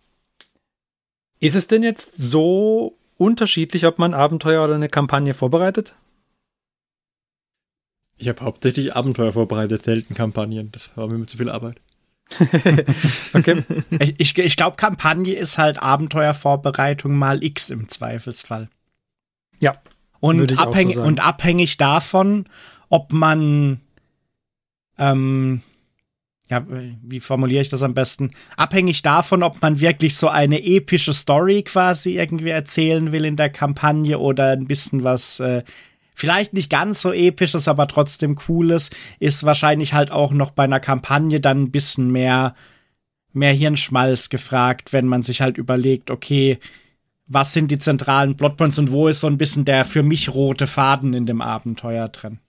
ist es denn jetzt so unterschiedlich, ob man Abenteuer oder eine Kampagne vorbereitet? Ich habe hauptsächlich Abenteuer vorbereitet, selten Kampagnen. Das war mir immer zu viel Arbeit. okay. Ich, ich, ich glaube, Kampagne ist halt Abenteuervorbereitung mal X im Zweifelsfall. Ja. Und, abhängig, so und abhängig davon, ob man ähm, ja, wie formuliere ich das am besten? Abhängig davon, ob man wirklich so eine epische Story quasi irgendwie erzählen will in der Kampagne oder ein bisschen was äh, vielleicht nicht ganz so episches, aber trotzdem cooles, ist wahrscheinlich halt auch noch bei einer Kampagne dann ein bisschen mehr, mehr Hirnschmalz gefragt, wenn man sich halt überlegt, okay, was sind die zentralen Plotpoints und wo ist so ein bisschen der für mich rote Faden in dem Abenteuer drin?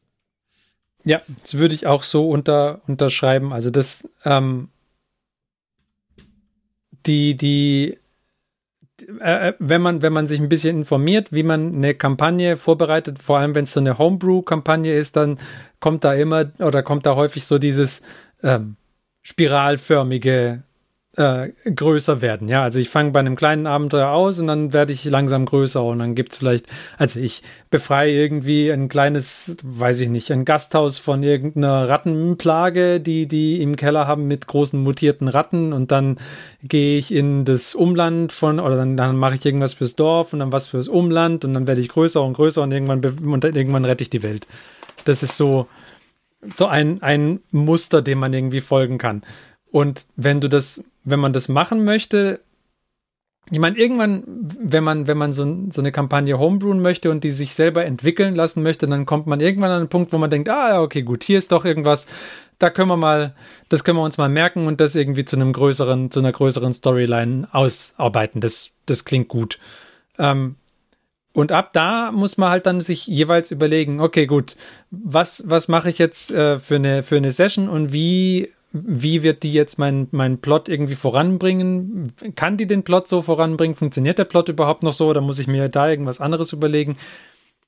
Ja, das würde ich auch so unter, unterschreiben. Also das, ähm, die, die, äh, äh, wenn man, wenn man sich ein bisschen informiert, wie man eine Kampagne vorbereitet, vor allem wenn es so eine Homebrew-Kampagne ist, dann kommt da immer oder kommt da häufig so dieses ähm, spiralförmige äh, größer werden. Ja, also ich fange bei einem kleinen Abenteuer aus und dann werde ich langsam größer und dann gibt es vielleicht, also ich befreie irgendwie ein kleines, weiß ich nicht, ein Gasthaus von irgendeiner Rattenplage, die die im Keller haben mit großen mutierten Ratten und dann gehe ich in das Umland von oder dann, dann mache ich irgendwas fürs Dorf und dann was fürs Umland und dann werde ich größer und größer und irgendwann und irgendwann rette ich die Welt. Das ist so so ein, ein Muster, dem man irgendwie folgen kann. Und wenn du das, wenn man das machen möchte, ich meine, irgendwann, wenn man, wenn man so, so, eine Kampagne homebrewen möchte und die sich selber entwickeln lassen möchte, dann kommt man irgendwann an einen Punkt, wo man denkt, ah okay, gut, hier ist doch irgendwas, da können wir mal, das können wir uns mal merken und das irgendwie zu einem größeren, zu einer größeren Storyline ausarbeiten. Das, das klingt gut. Ähm, und ab da muss man halt dann sich jeweils überlegen, okay, gut, was, was mache ich jetzt äh, für, eine, für eine Session und wie wie wird die jetzt meinen mein Plot irgendwie voranbringen? Kann die den Plot so voranbringen? Funktioniert der Plot überhaupt noch so? Oder muss ich mir da irgendwas anderes überlegen?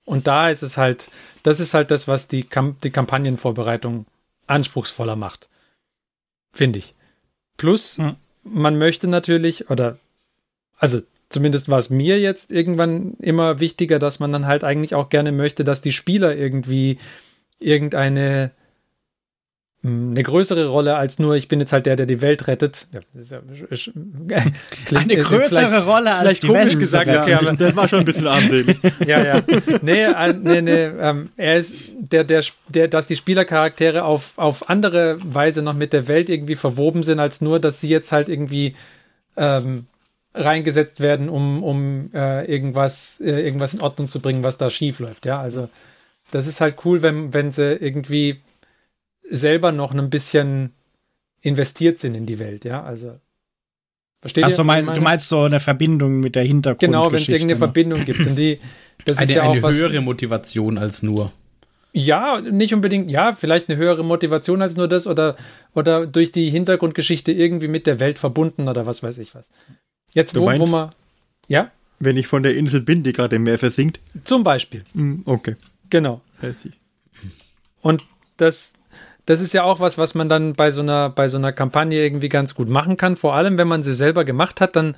Und da ist es halt, das ist halt das, was die, Kamp die Kampagnenvorbereitung anspruchsvoller macht. Finde ich. Plus, hm. man möchte natürlich, oder, also zumindest war es mir jetzt irgendwann immer wichtiger, dass man dann halt eigentlich auch gerne möchte, dass die Spieler irgendwie irgendeine eine größere Rolle als nur, ich bin jetzt halt der, der die Welt rettet. Ja, ja, klingt, eine größere Rolle als die Welt gesagt. Ja, okay, aber, das war schon ein bisschen armselig. ja, ja. Nee, äh, nee, nee. Ähm, er ist der, der, der, dass die Spielercharaktere auf, auf andere Weise noch mit der Welt irgendwie verwoben sind, als nur, dass sie jetzt halt irgendwie ähm, reingesetzt werden, um, um äh, irgendwas, äh, irgendwas in Ordnung zu bringen, was da schief läuft. Ja, also das ist halt cool, wenn, wenn sie irgendwie selber noch ein bisschen investiert sind in die Welt, ja, also Versteht Achso, mein, du meinst so eine Verbindung mit der Hintergrundgeschichte. Genau, wenn es irgendeine noch. Verbindung gibt. Und die, das eine, ist ja auch eine was, höhere Motivation als nur. Ja, nicht unbedingt, ja, vielleicht eine höhere Motivation als nur das oder, oder durch die Hintergrundgeschichte irgendwie mit der Welt verbunden oder was weiß ich was. Jetzt, wo, meinst, wo man. Ja? Wenn ich von der Insel bin, die gerade im Meer versinkt. Zum Beispiel. Hm, okay. Genau. Und das, das ist ja auch was, was man dann bei so einer, bei so einer Kampagne irgendwie ganz gut machen kann. Vor allem, wenn man sie selber gemacht hat, dann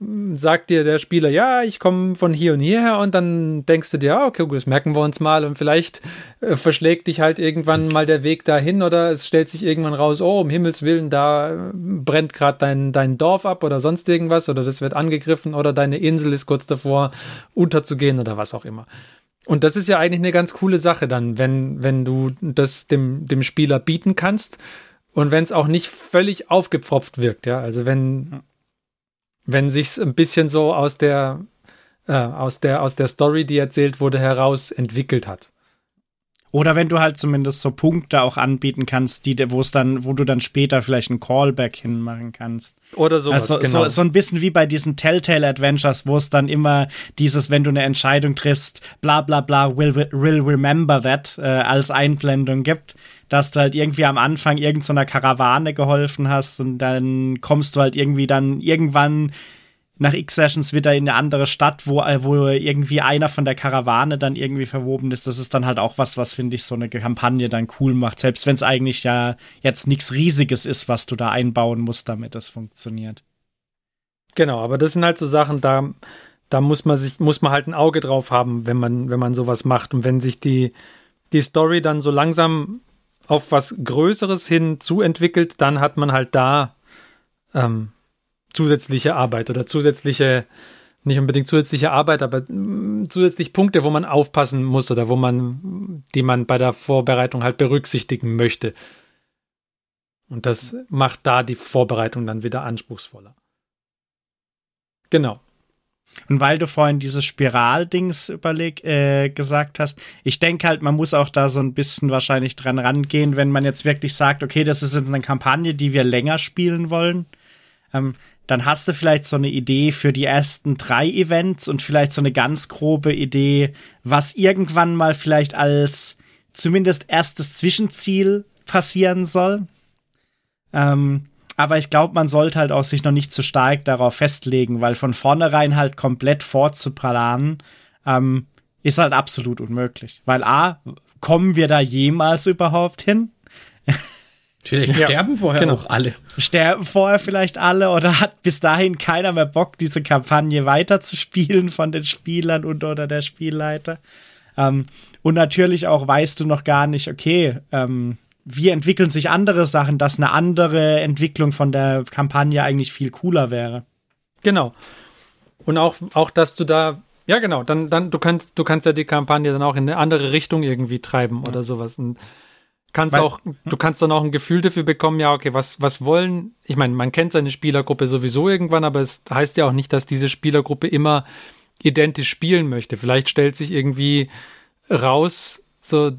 mm, sagt dir der Spieler, ja, ich komme von hier und hierher und dann denkst du dir, ah, okay, gut, das merken wir uns mal und vielleicht äh, verschlägt dich halt irgendwann mal der Weg dahin oder es stellt sich irgendwann raus, oh, um Himmels Willen, da äh, brennt gerade dein, dein Dorf ab oder sonst irgendwas oder das wird angegriffen oder deine Insel ist kurz davor unterzugehen oder was auch immer. Und das ist ja eigentlich eine ganz coole Sache dann, wenn, wenn du das dem, dem Spieler bieten kannst und wenn es auch nicht völlig aufgepfropft wirkt, ja. Also wenn, wenn sich's ein bisschen so aus der, äh, aus der, aus der Story, die erzählt wurde, heraus entwickelt hat. Oder wenn du halt zumindest so Punkte auch anbieten kannst, die, wo es dann, wo du dann später vielleicht einen Callback hinmachen kannst. Oder sowas, also, genau. so, so ein bisschen wie bei diesen Telltale Adventures, wo es dann immer dieses, wenn du eine Entscheidung triffst, bla bla bla, will, will remember that, äh, als Einblendung gibt, dass du halt irgendwie am Anfang irgendeiner so Karawane geholfen hast und dann kommst du halt irgendwie dann irgendwann nach X-Sessions wieder in eine andere Stadt, wo, äh, wo irgendwie einer von der Karawane dann irgendwie verwoben ist. Das ist dann halt auch was, was finde ich so eine Kampagne dann cool macht, selbst wenn es eigentlich ja jetzt nichts Riesiges ist, was du da einbauen musst, damit das funktioniert. Genau, aber das sind halt so Sachen, da, da muss man sich, muss man halt ein Auge drauf haben, wenn man, wenn man sowas macht. Und wenn sich die, die Story dann so langsam auf was Größeres hin zuentwickelt, dann hat man halt da ähm, zusätzliche Arbeit oder zusätzliche, nicht unbedingt zusätzliche Arbeit, aber mm, zusätzlich Punkte, wo man aufpassen muss oder wo man, die man bei der Vorbereitung halt berücksichtigen möchte. Und das macht da die Vorbereitung dann wieder anspruchsvoller. Genau. Und weil du vorhin dieses Spiraldings überleg äh, gesagt hast, ich denke halt, man muss auch da so ein bisschen wahrscheinlich dran rangehen, wenn man jetzt wirklich sagt, okay, das ist jetzt eine Kampagne, die wir länger spielen wollen. Ähm, dann hast du vielleicht so eine Idee für die ersten drei Events und vielleicht so eine ganz grobe Idee, was irgendwann mal vielleicht als zumindest erstes Zwischenziel passieren soll. Ähm, aber ich glaube, man sollte halt auch sich noch nicht zu stark darauf festlegen, weil von vornherein halt komplett vorzuplanen, ähm, ist halt absolut unmöglich. Weil A, kommen wir da jemals überhaupt hin? Vielleicht ja, sterben vorher genau. auch alle. Sterben vorher vielleicht alle oder hat bis dahin keiner mehr Bock, diese Kampagne weiterzuspielen von den Spielern und oder der Spielleiter. Ähm, und natürlich auch weißt du noch gar nicht, okay, ähm, wie entwickeln sich andere Sachen, dass eine andere Entwicklung von der Kampagne eigentlich viel cooler wäre. Genau. Und auch, auch dass du da, ja genau, dann, dann du kannst, du kannst ja die Kampagne dann auch in eine andere Richtung irgendwie treiben ja. oder sowas. Und kannst Weil, auch, du kannst dann auch ein Gefühl dafür bekommen, ja, okay, was, was wollen, ich meine, man kennt seine Spielergruppe sowieso irgendwann, aber es heißt ja auch nicht, dass diese Spielergruppe immer identisch spielen möchte. Vielleicht stellt sich irgendwie raus, so,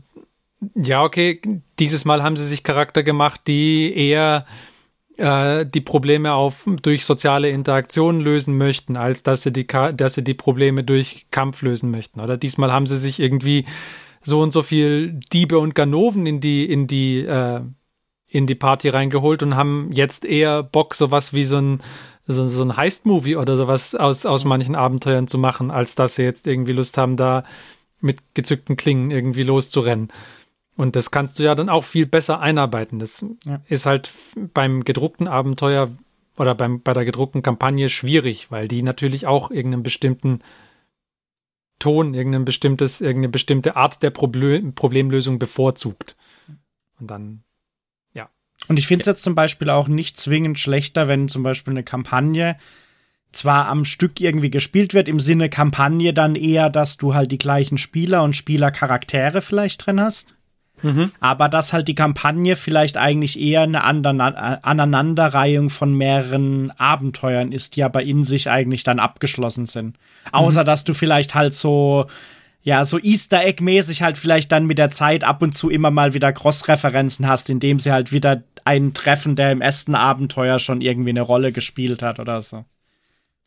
ja, okay, dieses Mal haben sie sich Charakter gemacht, die eher äh, die Probleme auf, durch soziale Interaktionen lösen möchten, als dass sie, die, dass sie die Probleme durch Kampf lösen möchten. Oder diesmal haben sie sich irgendwie so und so viel Diebe und Ganoven in die, in die, äh, in die Party reingeholt und haben jetzt eher Bock, sowas wie so ein, so, so ein Heist-Movie oder sowas aus, aus manchen Abenteuern zu machen, als dass sie jetzt irgendwie Lust haben, da mit gezückten Klingen irgendwie loszurennen. Und das kannst du ja dann auch viel besser einarbeiten. Das ja. ist halt beim gedruckten Abenteuer oder beim, bei der gedruckten Kampagne schwierig, weil die natürlich auch irgendeinen bestimmten Ton, irgendein bestimmtes, irgendeine bestimmte Art der Problem Problemlösung bevorzugt. Und dann, Und ich finde es jetzt zum Beispiel auch nicht zwingend schlechter, wenn zum Beispiel eine Kampagne zwar am Stück irgendwie gespielt wird, im Sinne Kampagne dann eher, dass du halt die gleichen Spieler und Spielercharaktere vielleicht drin hast. Mhm. Aber dass halt die Kampagne vielleicht eigentlich eher eine Aneinanderreihung von mehreren Abenteuern ist, die aber in sich eigentlich dann abgeschlossen sind. Außer mhm. dass du vielleicht halt so, ja, so Easter Egg-mäßig halt vielleicht dann mit der Zeit ab und zu immer mal wieder Cross-Referenzen hast, indem sie halt wieder einen treffen, der im ersten Abenteuer schon irgendwie eine Rolle gespielt hat oder so.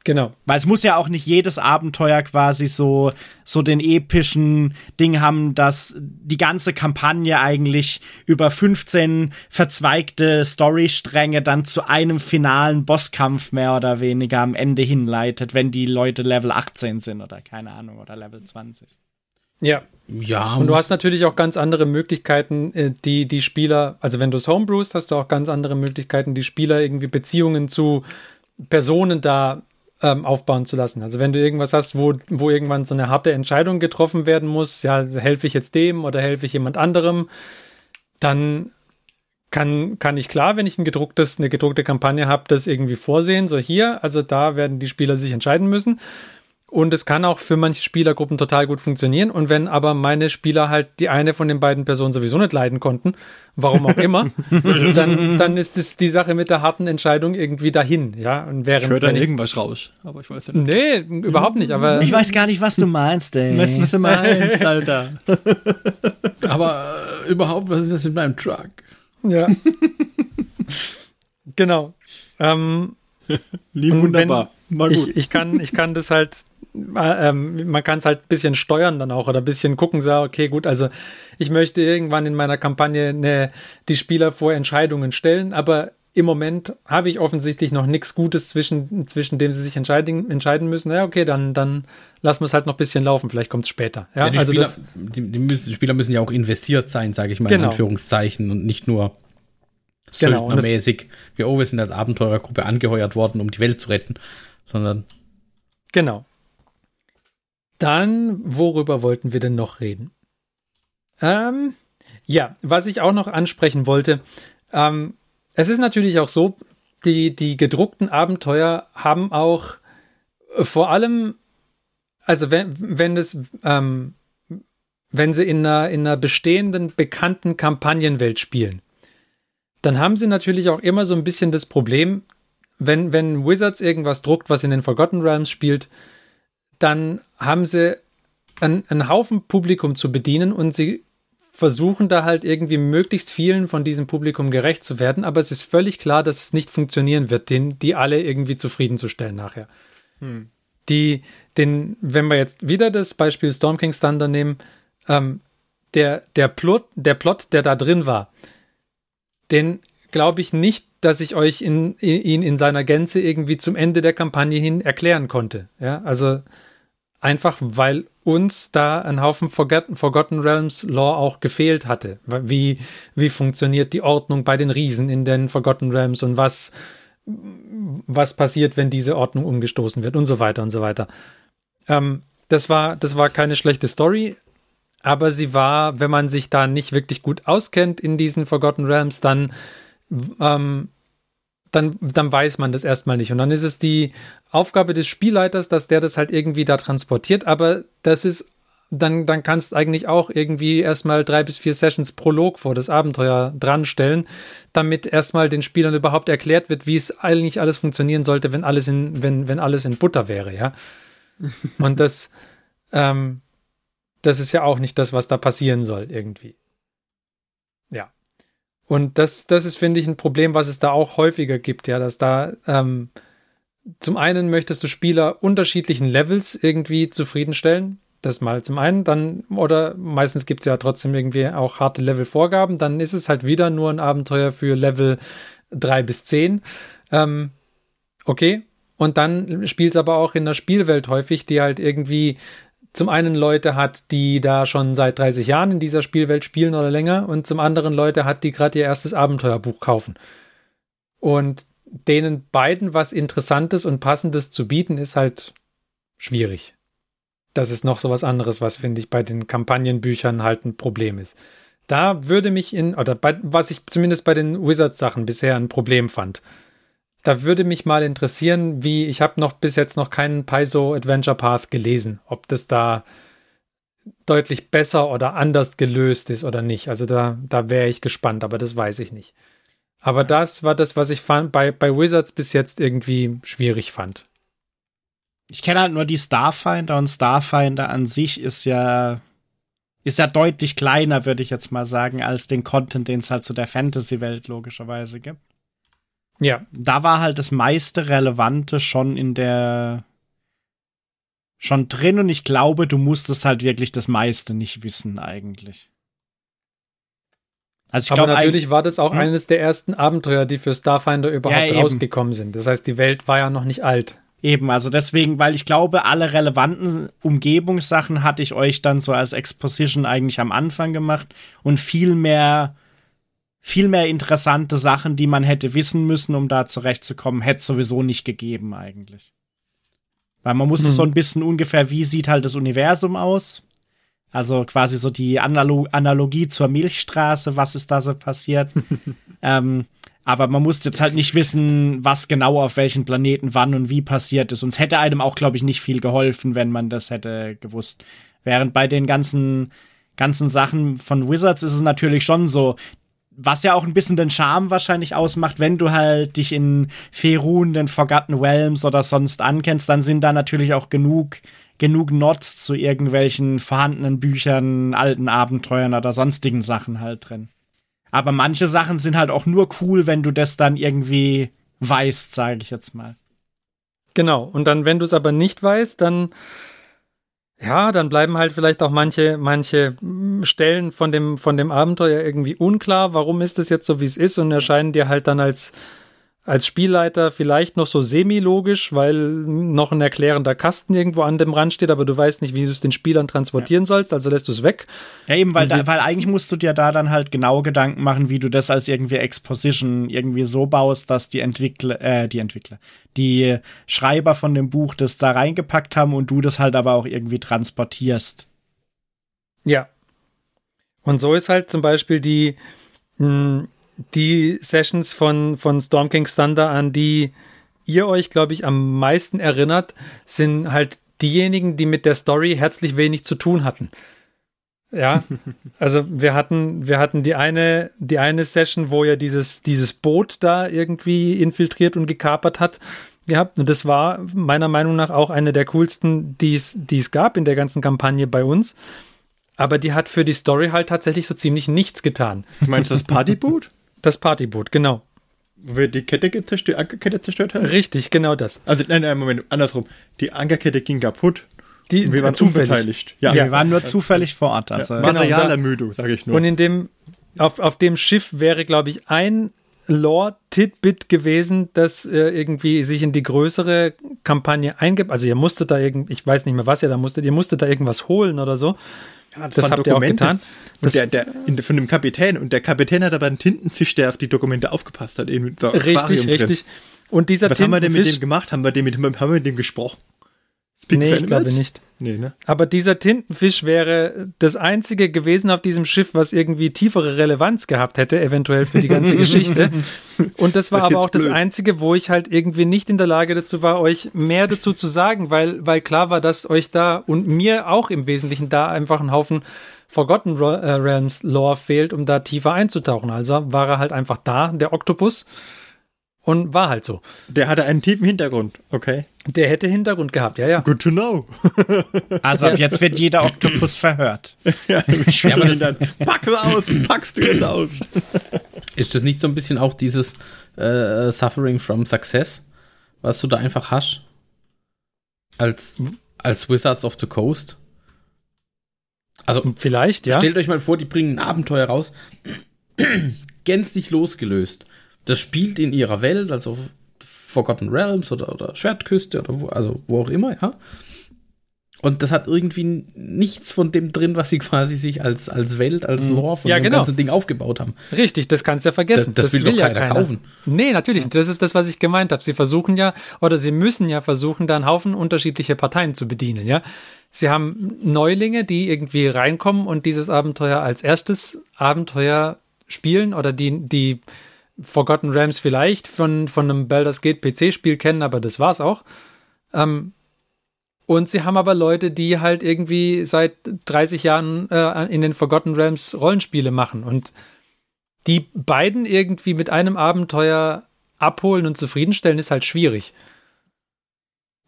Genau. Weil es muss ja auch nicht jedes Abenteuer quasi so, so den epischen Ding haben, dass die ganze Kampagne eigentlich über 15 verzweigte Storystränge dann zu einem finalen Bosskampf mehr oder weniger am Ende hinleitet, wenn die Leute Level 18 sind oder keine Ahnung, oder Level 20. Ja. Ja. Und du hast natürlich auch ganz andere Möglichkeiten, äh, die, die Spieler, also wenn du es homebrewst, hast du auch ganz andere Möglichkeiten, die Spieler irgendwie Beziehungen zu Personen da ähm, aufbauen zu lassen. Also wenn du irgendwas hast, wo, wo irgendwann so eine harte Entscheidung getroffen werden muss, ja, helfe ich jetzt dem oder helfe ich jemand anderem, dann kann, kann ich klar, wenn ich ein gedrucktes, eine gedruckte Kampagne habe, das irgendwie vorsehen. So hier, also da werden die Spieler sich entscheiden müssen. Und es kann auch für manche Spielergruppen total gut funktionieren. Und wenn aber meine Spieler halt die eine von den beiden Personen sowieso nicht leiden konnten, warum auch immer, dann, dann ist es die Sache mit der harten Entscheidung irgendwie dahin. Ja, und während, ich höre da irgendwas raus, aber ich weiß ja nicht. Nee, überhaupt nicht. Aber ich weiß gar nicht, was du meinst, ey. Weißt was du meinst, Alter. aber äh, überhaupt, was ist das mit meinem Truck? Ja. genau. Ähm, Lieb wunderbar. Ich, ich, kann, ich kann das halt ähm, man kann es halt ein bisschen steuern dann auch oder ein bisschen gucken, so, okay, gut, also ich möchte irgendwann in meiner Kampagne eine, die Spieler vor Entscheidungen stellen, aber im Moment habe ich offensichtlich noch nichts Gutes zwischen, zwischen dem sie sich entscheiden, entscheiden müssen. Ja, okay, dann, dann lassen wir es halt noch ein bisschen laufen, vielleicht kommt es später. Ja, ja die, also Spieler, das, die, die, müssen, die, Spieler müssen ja auch investiert sein, sage ich mal genau. in Anführungszeichen und nicht nur genau, söldnermäßig. Wir, oh, wir sind als Abenteurergruppe angeheuert worden, um die Welt zu retten, sondern Genau. Dann, worüber wollten wir denn noch reden? Ähm, ja, was ich auch noch ansprechen wollte, ähm, es ist natürlich auch so, die, die gedruckten Abenteuer haben auch vor allem, also wenn, wenn es, ähm, wenn sie in einer, in einer bestehenden, bekannten Kampagnenwelt spielen, dann haben sie natürlich auch immer so ein bisschen das Problem, wenn, wenn Wizards irgendwas druckt, was in den Forgotten Realms spielt, dann haben sie einen, einen Haufen Publikum zu bedienen und sie versuchen da halt irgendwie möglichst vielen von diesem Publikum gerecht zu werden, aber es ist völlig klar, dass es nicht funktionieren wird, den, die alle irgendwie zufriedenzustellen nachher. Hm. Die, den, wenn wir jetzt wieder das Beispiel Storm King's Thunder nehmen, ähm, der, der Plot, der Plot, der da drin war, den glaube ich nicht, dass ich euch in, in, ihn in seiner Gänze irgendwie zum Ende der Kampagne hin erklären konnte. Ja, also Einfach weil uns da ein Haufen Forgotten, Forgotten Realms Law auch gefehlt hatte. Wie, wie funktioniert die Ordnung bei den Riesen in den Forgotten Realms und was, was passiert, wenn diese Ordnung umgestoßen wird und so weiter und so weiter. Ähm, das, war, das war keine schlechte Story, aber sie war, wenn man sich da nicht wirklich gut auskennt in diesen Forgotten Realms, dann ähm, dann, dann weiß man das erstmal nicht. Und dann ist es die Aufgabe des Spielleiters, dass der das halt irgendwie da transportiert. Aber das ist, dann, dann kannst eigentlich auch irgendwie erstmal drei bis vier Sessions Prolog vor das Abenteuer dran stellen, damit erstmal den Spielern überhaupt erklärt wird, wie es eigentlich alles funktionieren sollte, wenn alles in, wenn, wenn alles in Butter wäre, ja. Und das, ähm, das ist ja auch nicht das, was da passieren soll, irgendwie. Und das, das ist, finde ich, ein Problem, was es da auch häufiger gibt, ja, dass da ähm, zum einen möchtest du Spieler unterschiedlichen Levels irgendwie zufriedenstellen. Das mal zum einen, dann, oder meistens gibt es ja trotzdem irgendwie auch harte Levelvorgaben, dann ist es halt wieder nur ein Abenteuer für Level 3 bis 10. Ähm, okay. Und dann spielt es aber auch in der Spielwelt häufig, die halt irgendwie zum einen Leute hat, die da schon seit 30 Jahren in dieser Spielwelt spielen oder länger und zum anderen Leute hat, die gerade ihr erstes Abenteuerbuch kaufen. Und denen beiden was Interessantes und Passendes zu bieten, ist halt schwierig. Das ist noch so was anderes, was, finde ich, bei den Kampagnenbüchern halt ein Problem ist. Da würde mich in, oder bei, was ich zumindest bei den Wizards-Sachen bisher ein Problem fand, da würde mich mal interessieren, wie, ich habe noch bis jetzt noch keinen Paizo Adventure Path gelesen, ob das da deutlich besser oder anders gelöst ist oder nicht. Also da, da wäre ich gespannt, aber das weiß ich nicht. Aber das war das, was ich fand, bei, bei Wizards bis jetzt irgendwie schwierig fand. Ich kenne halt nur die Starfinder und Starfinder an sich ist ja ist ja deutlich kleiner, würde ich jetzt mal sagen, als den Content, den es halt zu der Fantasy-Welt logischerweise gibt. Ja. Da war halt das meiste Relevante schon in der schon drin und ich glaube, du musstest halt wirklich das meiste nicht wissen eigentlich. Also ich Aber glaub, natürlich war das auch hm? eines der ersten Abenteuer, die für Starfinder überhaupt ja, rausgekommen sind. Das heißt, die Welt war ja noch nicht alt. Eben, also deswegen, weil ich glaube, alle relevanten Umgebungssachen hatte ich euch dann so als Exposition eigentlich am Anfang gemacht und viel mehr, viel mehr interessante Sachen, die man hätte wissen müssen, um da zurechtzukommen, hätte es sowieso nicht gegeben eigentlich. Weil man musste hm. so ein bisschen ungefähr, wie sieht halt das Universum aus? Also quasi so die Analog Analogie zur Milchstraße, was ist da so passiert? ähm, aber man musste jetzt halt nicht wissen, was genau auf welchen Planeten wann und wie passiert ist. Und es hätte einem auch, glaube ich, nicht viel geholfen, wenn man das hätte gewusst. Während bei den ganzen, ganzen Sachen von Wizards ist es natürlich schon so, was ja auch ein bisschen den Charme wahrscheinlich ausmacht, wenn du halt dich in Ferun, den Forgotten Realms oder sonst ankennst, dann sind da natürlich auch genug, genug Nots zu irgendwelchen vorhandenen Büchern, alten Abenteuern oder sonstigen Sachen halt drin. Aber manche Sachen sind halt auch nur cool, wenn du das dann irgendwie weißt, sage ich jetzt mal. Genau. Und dann, wenn du es aber nicht weißt, dann ja, dann bleiben halt vielleicht auch manche, manche Stellen von dem, von dem Abenteuer irgendwie unklar. Warum ist es jetzt so, wie es ist? Und erscheinen dir halt dann als als Spielleiter vielleicht noch so semi-logisch, weil noch ein erklärender Kasten irgendwo an dem Rand steht, aber du weißt nicht, wie du es den Spielern transportieren ja. sollst, also lässt du es weg. Ja, eben, weil, da, weil eigentlich musst du dir da dann halt genau Gedanken machen, wie du das als irgendwie Exposition irgendwie so baust, dass die Entwickler, äh, die Entwickler, die Schreiber von dem Buch das da reingepackt haben und du das halt aber auch irgendwie transportierst. Ja. Und so ist halt zum Beispiel die, mh, hm, die Sessions von, von Storm King's Thunder, an die ihr euch, glaube ich, am meisten erinnert, sind halt diejenigen, die mit der Story herzlich wenig zu tun hatten. Ja, also wir hatten, wir hatten die eine, die eine Session, wo er dieses, dieses Boot da irgendwie infiltriert und gekapert hat gehabt. Und das war meiner Meinung nach auch eine der coolsten, die es, die es gab in der ganzen Kampagne bei uns. Aber die hat für die Story halt tatsächlich so ziemlich nichts getan. Du meinst das Partyboot? Das Partyboot, genau. Wo wir die Kette zerstört, Ankerkette zerstört haben? Richtig, genau das. Also, nein, nein, Moment, andersrum. Die Ankerkette ging kaputt. Die, wir waren zufällig. Ja, ja, wir waren nur zufällig vor Ort. Also. Ja, Materialermüdung, genau, sage ich nur. Und in dem, auf, auf dem Schiff wäre, glaube ich, ein Lore-Titbit gewesen, das äh, irgendwie sich in die größere Kampagne eingibt. Also ihr musstet da irgend, ich weiß nicht mehr, was ihr da musstet, ihr musstet da irgendwas holen oder so. Ja, das, das habt ihr auch getan. Das der, der, in, von dem Kapitän. Und der Kapitän hat aber einen Tintenfisch, der auf die Dokumente aufgepasst hat. Eben so richtig, richtig. Und dieser Was haben wir denn mit dem gemacht? Haben wir, den mit, haben wir mit dem gesprochen? Speak nee, ich glaube nicht. Nee, ne? Aber dieser Tintenfisch wäre das einzige gewesen auf diesem Schiff, was irgendwie tiefere Relevanz gehabt hätte, eventuell für die ganze Geschichte. Und das war das aber auch blöd. das einzige, wo ich halt irgendwie nicht in der Lage dazu war, euch mehr dazu zu sagen, weil, weil klar war, dass euch da und mir auch im Wesentlichen da einfach ein Haufen Forgotten äh, Realms Lore fehlt, um da tiefer einzutauchen. Also war er halt einfach da, der Oktopus. Und war halt so. Der hatte einen tiefen Hintergrund, okay. Der hätte Hintergrund gehabt, ja, ja. Good to know. also ab jetzt wird jeder Oktopus verhört. ja, ja aber dann, pack aus, packst du jetzt aus. Ist das nicht so ein bisschen auch dieses äh, Suffering from Success, was du da einfach hast? Als, als Wizards of the Coast? Also, vielleicht, ja. Stellt euch mal vor, die bringen ein Abenteuer raus, gänzlich losgelöst das spielt in ihrer Welt, also Forgotten Realms oder, oder Schwertküste oder wo, also wo auch immer, ja. Und das hat irgendwie nichts von dem drin, was sie quasi sich als, als Welt, als mhm. Lore von ja, dem genau. ganzen Ding aufgebaut haben. Richtig, das kannst du ja vergessen. Das, das, das will, will doch keiner, keiner kaufen. Nee, natürlich. Das ist das, was ich gemeint habe. Sie versuchen ja, oder sie müssen ja versuchen, da einen Haufen unterschiedliche Parteien zu bedienen, ja. Sie haben Neulinge, die irgendwie reinkommen und dieses Abenteuer als erstes Abenteuer spielen oder die, die Forgotten Realms vielleicht von, von einem Baldur's Gate PC-Spiel kennen, aber das war's auch. Ähm, und sie haben aber Leute, die halt irgendwie seit 30 Jahren äh, in den Forgotten Realms Rollenspiele machen und die beiden irgendwie mit einem Abenteuer abholen und zufriedenstellen, ist halt schwierig.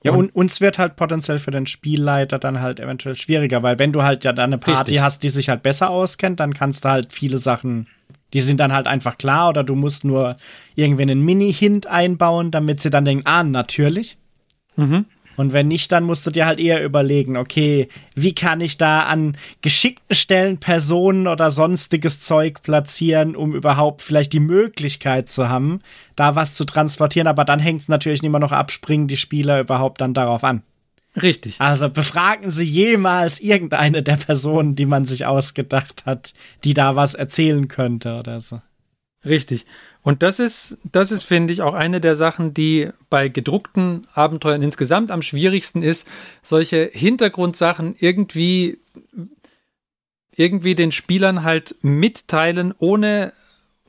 Ja, und uns wird halt potenziell für den Spielleiter dann halt eventuell schwieriger, weil wenn du halt ja dann eine Party Richtig. hast, die sich halt besser auskennt, dann kannst du halt viele Sachen, die sind dann halt einfach klar oder du musst nur irgendwie einen Mini-Hint einbauen, damit sie dann denken, ah, natürlich. Mhm. Und wenn nicht, dann musst du dir halt eher überlegen, okay, wie kann ich da an geschickten Stellen Personen oder sonstiges Zeug platzieren, um überhaupt vielleicht die Möglichkeit zu haben, da was zu transportieren. Aber dann hängt es natürlich immer noch ab, springen die Spieler überhaupt dann darauf an. Richtig. Also befragen Sie jemals irgendeine der Personen, die man sich ausgedacht hat, die da was erzählen könnte oder so. Richtig. Und das ist, das ist, finde ich, auch eine der Sachen, die bei gedruckten Abenteuern insgesamt am schwierigsten ist, solche Hintergrundsachen irgendwie, irgendwie den Spielern halt mitteilen, ohne,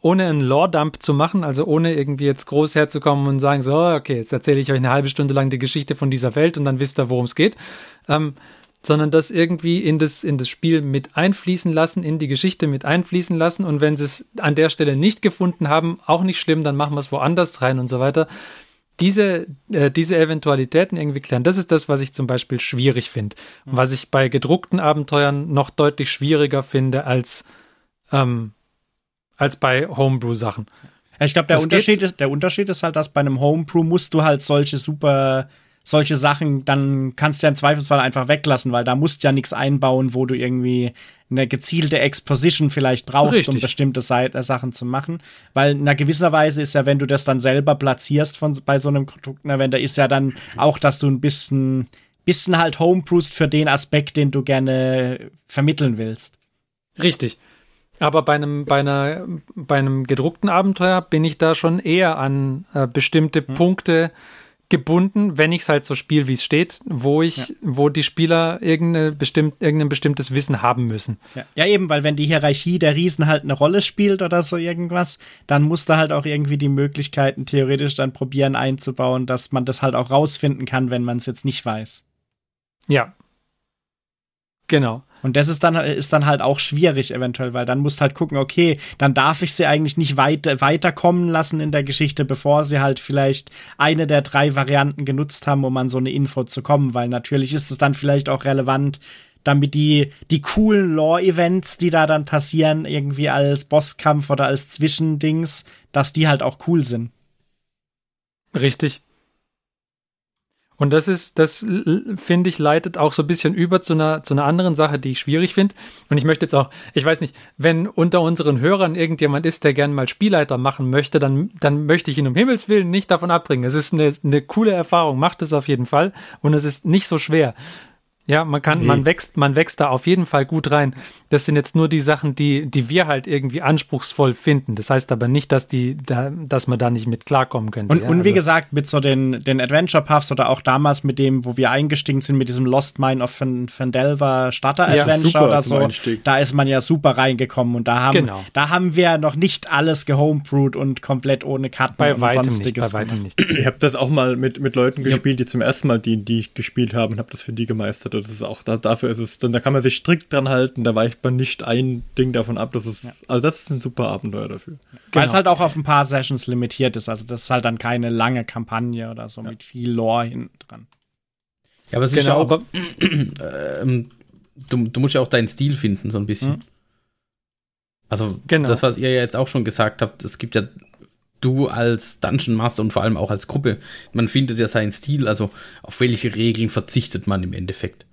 ohne einen Lore-Dump zu machen, also ohne irgendwie jetzt groß herzukommen und sagen, so, okay, jetzt erzähle ich euch eine halbe Stunde lang die Geschichte von dieser Welt und dann wisst ihr, worum es geht. Ähm, sondern das irgendwie in das, in das Spiel mit einfließen lassen, in die Geschichte mit einfließen lassen. Und wenn sie es an der Stelle nicht gefunden haben, auch nicht schlimm, dann machen wir es woanders rein und so weiter. Diese, äh, diese Eventualitäten irgendwie klären, das ist das, was ich zum Beispiel schwierig finde. Mhm. Was ich bei gedruckten Abenteuern noch deutlich schwieriger finde als, ähm, als bei Homebrew-Sachen. ich glaube, der Unterschied ist, der Unterschied ist halt, dass bei einem Homebrew musst du halt solche super solche Sachen, dann kannst du ja im Zweifelsfall einfach weglassen, weil da musst du ja nichts einbauen, wo du irgendwie eine gezielte Exposition vielleicht brauchst, Richtig. um bestimmte Seite, äh, Sachen zu machen. Weil in einer gewisser Weise ist ja, wenn du das dann selber platzierst von, bei so einem Produktevent, da ist ja dann auch, dass du ein bisschen, bisschen halt homeproofst für den Aspekt, den du gerne vermitteln willst. Richtig. Aber bei einem, bei, einer, bei einem gedruckten Abenteuer bin ich da schon eher an äh, bestimmte hm. Punkte gebunden, wenn ich es halt so spiele, wie es steht, wo ich, ja. wo die Spieler irgendeine bestimmt, irgendein bestimmtes Wissen haben müssen. Ja. ja. eben, weil wenn die Hierarchie der Riesen halt eine Rolle spielt oder so irgendwas, dann muss da halt auch irgendwie die Möglichkeiten theoretisch dann probieren einzubauen, dass man das halt auch rausfinden kann, wenn man es jetzt nicht weiß. Ja. Genau. Und das ist dann, ist dann halt auch schwierig eventuell, weil dann musst halt gucken, okay, dann darf ich sie eigentlich nicht weit, weiterkommen lassen in der Geschichte, bevor sie halt vielleicht eine der drei Varianten genutzt haben, um an so eine Info zu kommen, weil natürlich ist es dann vielleicht auch relevant, damit die, die coolen Lore-Events, die da dann passieren, irgendwie als Bosskampf oder als Zwischendings, dass die halt auch cool sind. Richtig. Und das ist, das finde ich, leitet auch so ein bisschen über zu einer, zu einer anderen Sache, die ich schwierig finde. Und ich möchte jetzt auch, ich weiß nicht, wenn unter unseren Hörern irgendjemand ist, der gerne mal Spielleiter machen möchte, dann, dann möchte ich ihn um Himmels Willen nicht davon abbringen. Es ist eine, eine coole Erfahrung, macht es auf jeden Fall. Und es ist nicht so schwer. Ja, man kann, nee. man wächst, man wächst da auf jeden Fall gut rein. Das sind jetzt nur die Sachen, die, die wir halt irgendwie anspruchsvoll finden. Das heißt aber nicht, dass die, da, dass man da nicht mit klarkommen könnte. Und, ja, und wie also. gesagt, mit so den, den Adventure Puffs oder auch damals mit dem, wo wir eingestiegen sind, mit diesem Lost Mine of Fandelver Starter Adventure ja, oder so, da ist man ja super reingekommen und da haben, genau. da haben wir noch nicht alles gehomebrewed und komplett ohne Karten bei und weitem sonstiges. Nicht, bei weitem nicht. Ich habe das auch mal mit, mit Leuten gespielt, die zum ersten Mal die, die gespielt haben und habe das für die gemeistert das ist auch, da, dafür ist es, dann da kann man sich strikt dran halten, da weicht man nicht ein Ding davon ab. Das ist, ja. also das ist ein super Abenteuer dafür. Weil genau. es halt auch auf ein paar Sessions limitiert ist. Also das ist halt dann keine lange Kampagne oder so ja. mit viel Lore hinten dran. Ja, aber es genau. ist ja auch, äh, du, du, musst ja auch deinen Stil finden, so ein bisschen. Mhm. Also genau. das, was ihr ja jetzt auch schon gesagt habt, es gibt ja du als Dungeon Master und vor allem auch als Gruppe, man findet ja seinen Stil, also auf welche Regeln verzichtet man im Endeffekt.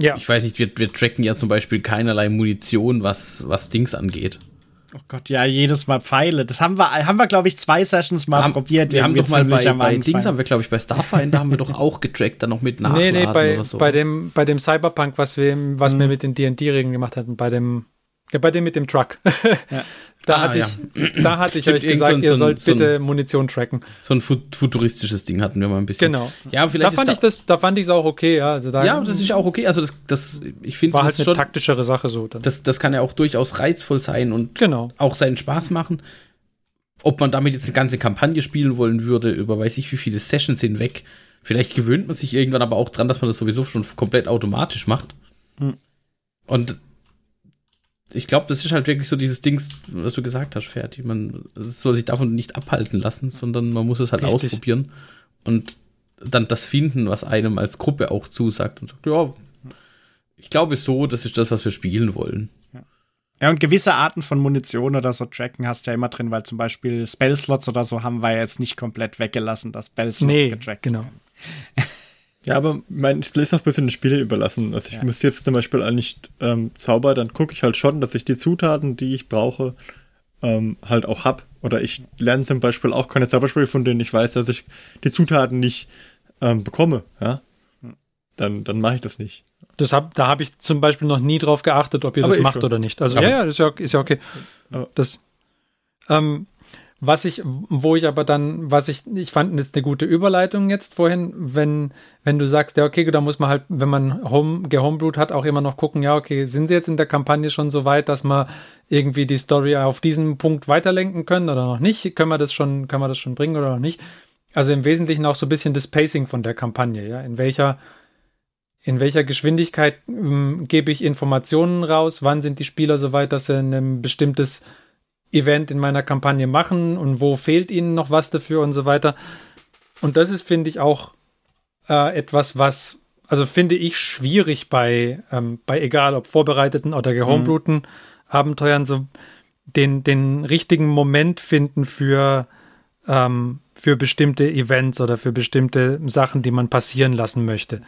Ja. Ich weiß nicht, wir, wir tracken ja zum Beispiel keinerlei Munition, was, was Dings angeht. Oh Gott, ja, jedes Mal Pfeile. Das haben wir, haben wir, glaube ich, zwei Sessions mal haben, probiert. Wir haben doch mal bei, bei Dings haben wir, glaube ich, bei Starfinder haben wir doch auch getrackt, dann noch mit Nachladen nee, nee, bei, oder so. bei dem, bei dem Cyberpunk, was wir, was hm. wir mit den D&D-Regeln gemacht hatten, bei dem Ja, bei dem mit dem Truck. Ja. Da, ah, hatte ja. ich, da hatte ich euch gesagt, so ein, ihr sollt so ein, bitte Munition tracken. So ein futuristisches Ding hatten wir mal ein bisschen. Genau. Ja, vielleicht da fand da, ich das, da fand ich es auch okay, ja. Also da, ja, das ist auch okay. Also das, das ich finde, war halt eine schon, taktischere Sache so. Dann. Das, das kann ja auch durchaus reizvoll sein und genau. auch seinen Spaß machen. Ob man damit jetzt eine ganze Kampagne spielen wollen würde, über weiß ich wie viele Sessions hinweg. Vielleicht gewöhnt man sich irgendwann aber auch dran, dass man das sowieso schon komplett automatisch macht. Hm. Und ich glaube, das ist halt wirklich so dieses Ding, was du gesagt hast, Fertig. Man soll sich davon nicht abhalten lassen, sondern man muss es halt Richtig. ausprobieren und dann das finden, was einem als Gruppe auch zusagt und sagt, ja, ich glaube so, das ist das, was wir spielen wollen. Ja, und gewisse Arten von Munition oder so tracken hast du ja immer drin, weil zum Beispiel Spellslots oder so haben wir jetzt nicht komplett weggelassen, dass Spellslots nee, getrackt genau. Ja, aber mein Skill ist auch ein bisschen den Spiel überlassen. Also ich ja. müsste jetzt zum Beispiel eigentlich ähm, Zauber, dann gucke ich halt schon, dass ich die Zutaten, die ich brauche, ähm, halt auch hab. Oder ich lerne zum Beispiel auch keine Zauberspiele, von denen ich weiß, dass ich die Zutaten nicht ähm, bekomme. Ja, hm. dann dann mache ich das nicht. Das hab, da habe ich zum Beispiel noch nie drauf geachtet, ob ihr aber das macht schon. oder nicht. Also aber ja, ja, ist ja, ist ja okay. Das, ähm, was ich, wo ich aber dann, was ich, ich fand, ist eine gute Überleitung jetzt vorhin, wenn, wenn du sagst, ja, okay, da muss man halt, wenn man Home, gehomebrewt hat, auch immer noch gucken, ja, okay, sind sie jetzt in der Kampagne schon so weit, dass wir irgendwie die Story auf diesen Punkt weiterlenken können oder noch nicht? Können wir das schon, können wir das schon bringen oder noch nicht? Also im Wesentlichen auch so ein bisschen das Pacing von der Kampagne, ja, in welcher, in welcher Geschwindigkeit ähm, gebe ich Informationen raus, wann sind die Spieler so weit, dass sie ein bestimmtes Event in meiner Kampagne machen und wo fehlt ihnen noch was dafür und so weiter. Und das ist, finde ich, auch äh, etwas, was, also finde ich schwierig bei, ähm, bei egal ob vorbereiteten oder gehomebrewten mhm. Abenteuern, so den, den richtigen Moment finden für, ähm, für bestimmte Events oder für bestimmte Sachen, die man passieren lassen möchte.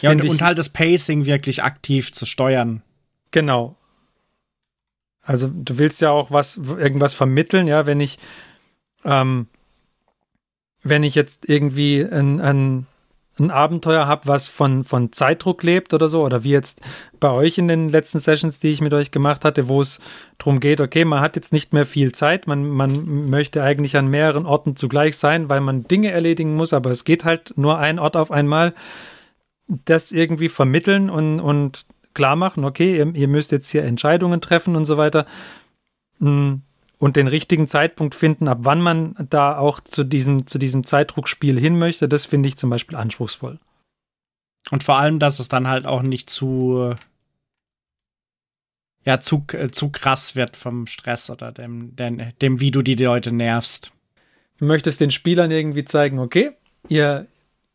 ja, und, ich, und halt das Pacing wirklich aktiv zu steuern. Genau. Also du willst ja auch was, irgendwas vermitteln, ja, wenn ich, ähm, wenn ich jetzt irgendwie ein, ein, ein Abenteuer habe, was von, von Zeitdruck lebt oder so, oder wie jetzt bei euch in den letzten Sessions, die ich mit euch gemacht hatte, wo es darum geht, okay, man hat jetzt nicht mehr viel Zeit, man, man möchte eigentlich an mehreren Orten zugleich sein, weil man Dinge erledigen muss, aber es geht halt nur ein Ort auf einmal, das irgendwie vermitteln und, und klar machen, okay, ihr, ihr müsst jetzt hier Entscheidungen treffen und so weiter. Hm, und den richtigen Zeitpunkt finden, ab wann man da auch zu diesem, zu diesem Zeitdruckspiel hin möchte, das finde ich zum Beispiel anspruchsvoll. Und vor allem, dass es dann halt auch nicht zu, ja, zu, äh, zu krass wird vom Stress oder dem, dem, dem, wie du die Leute nervst. Du möchtest den Spielern irgendwie zeigen, okay, ihr,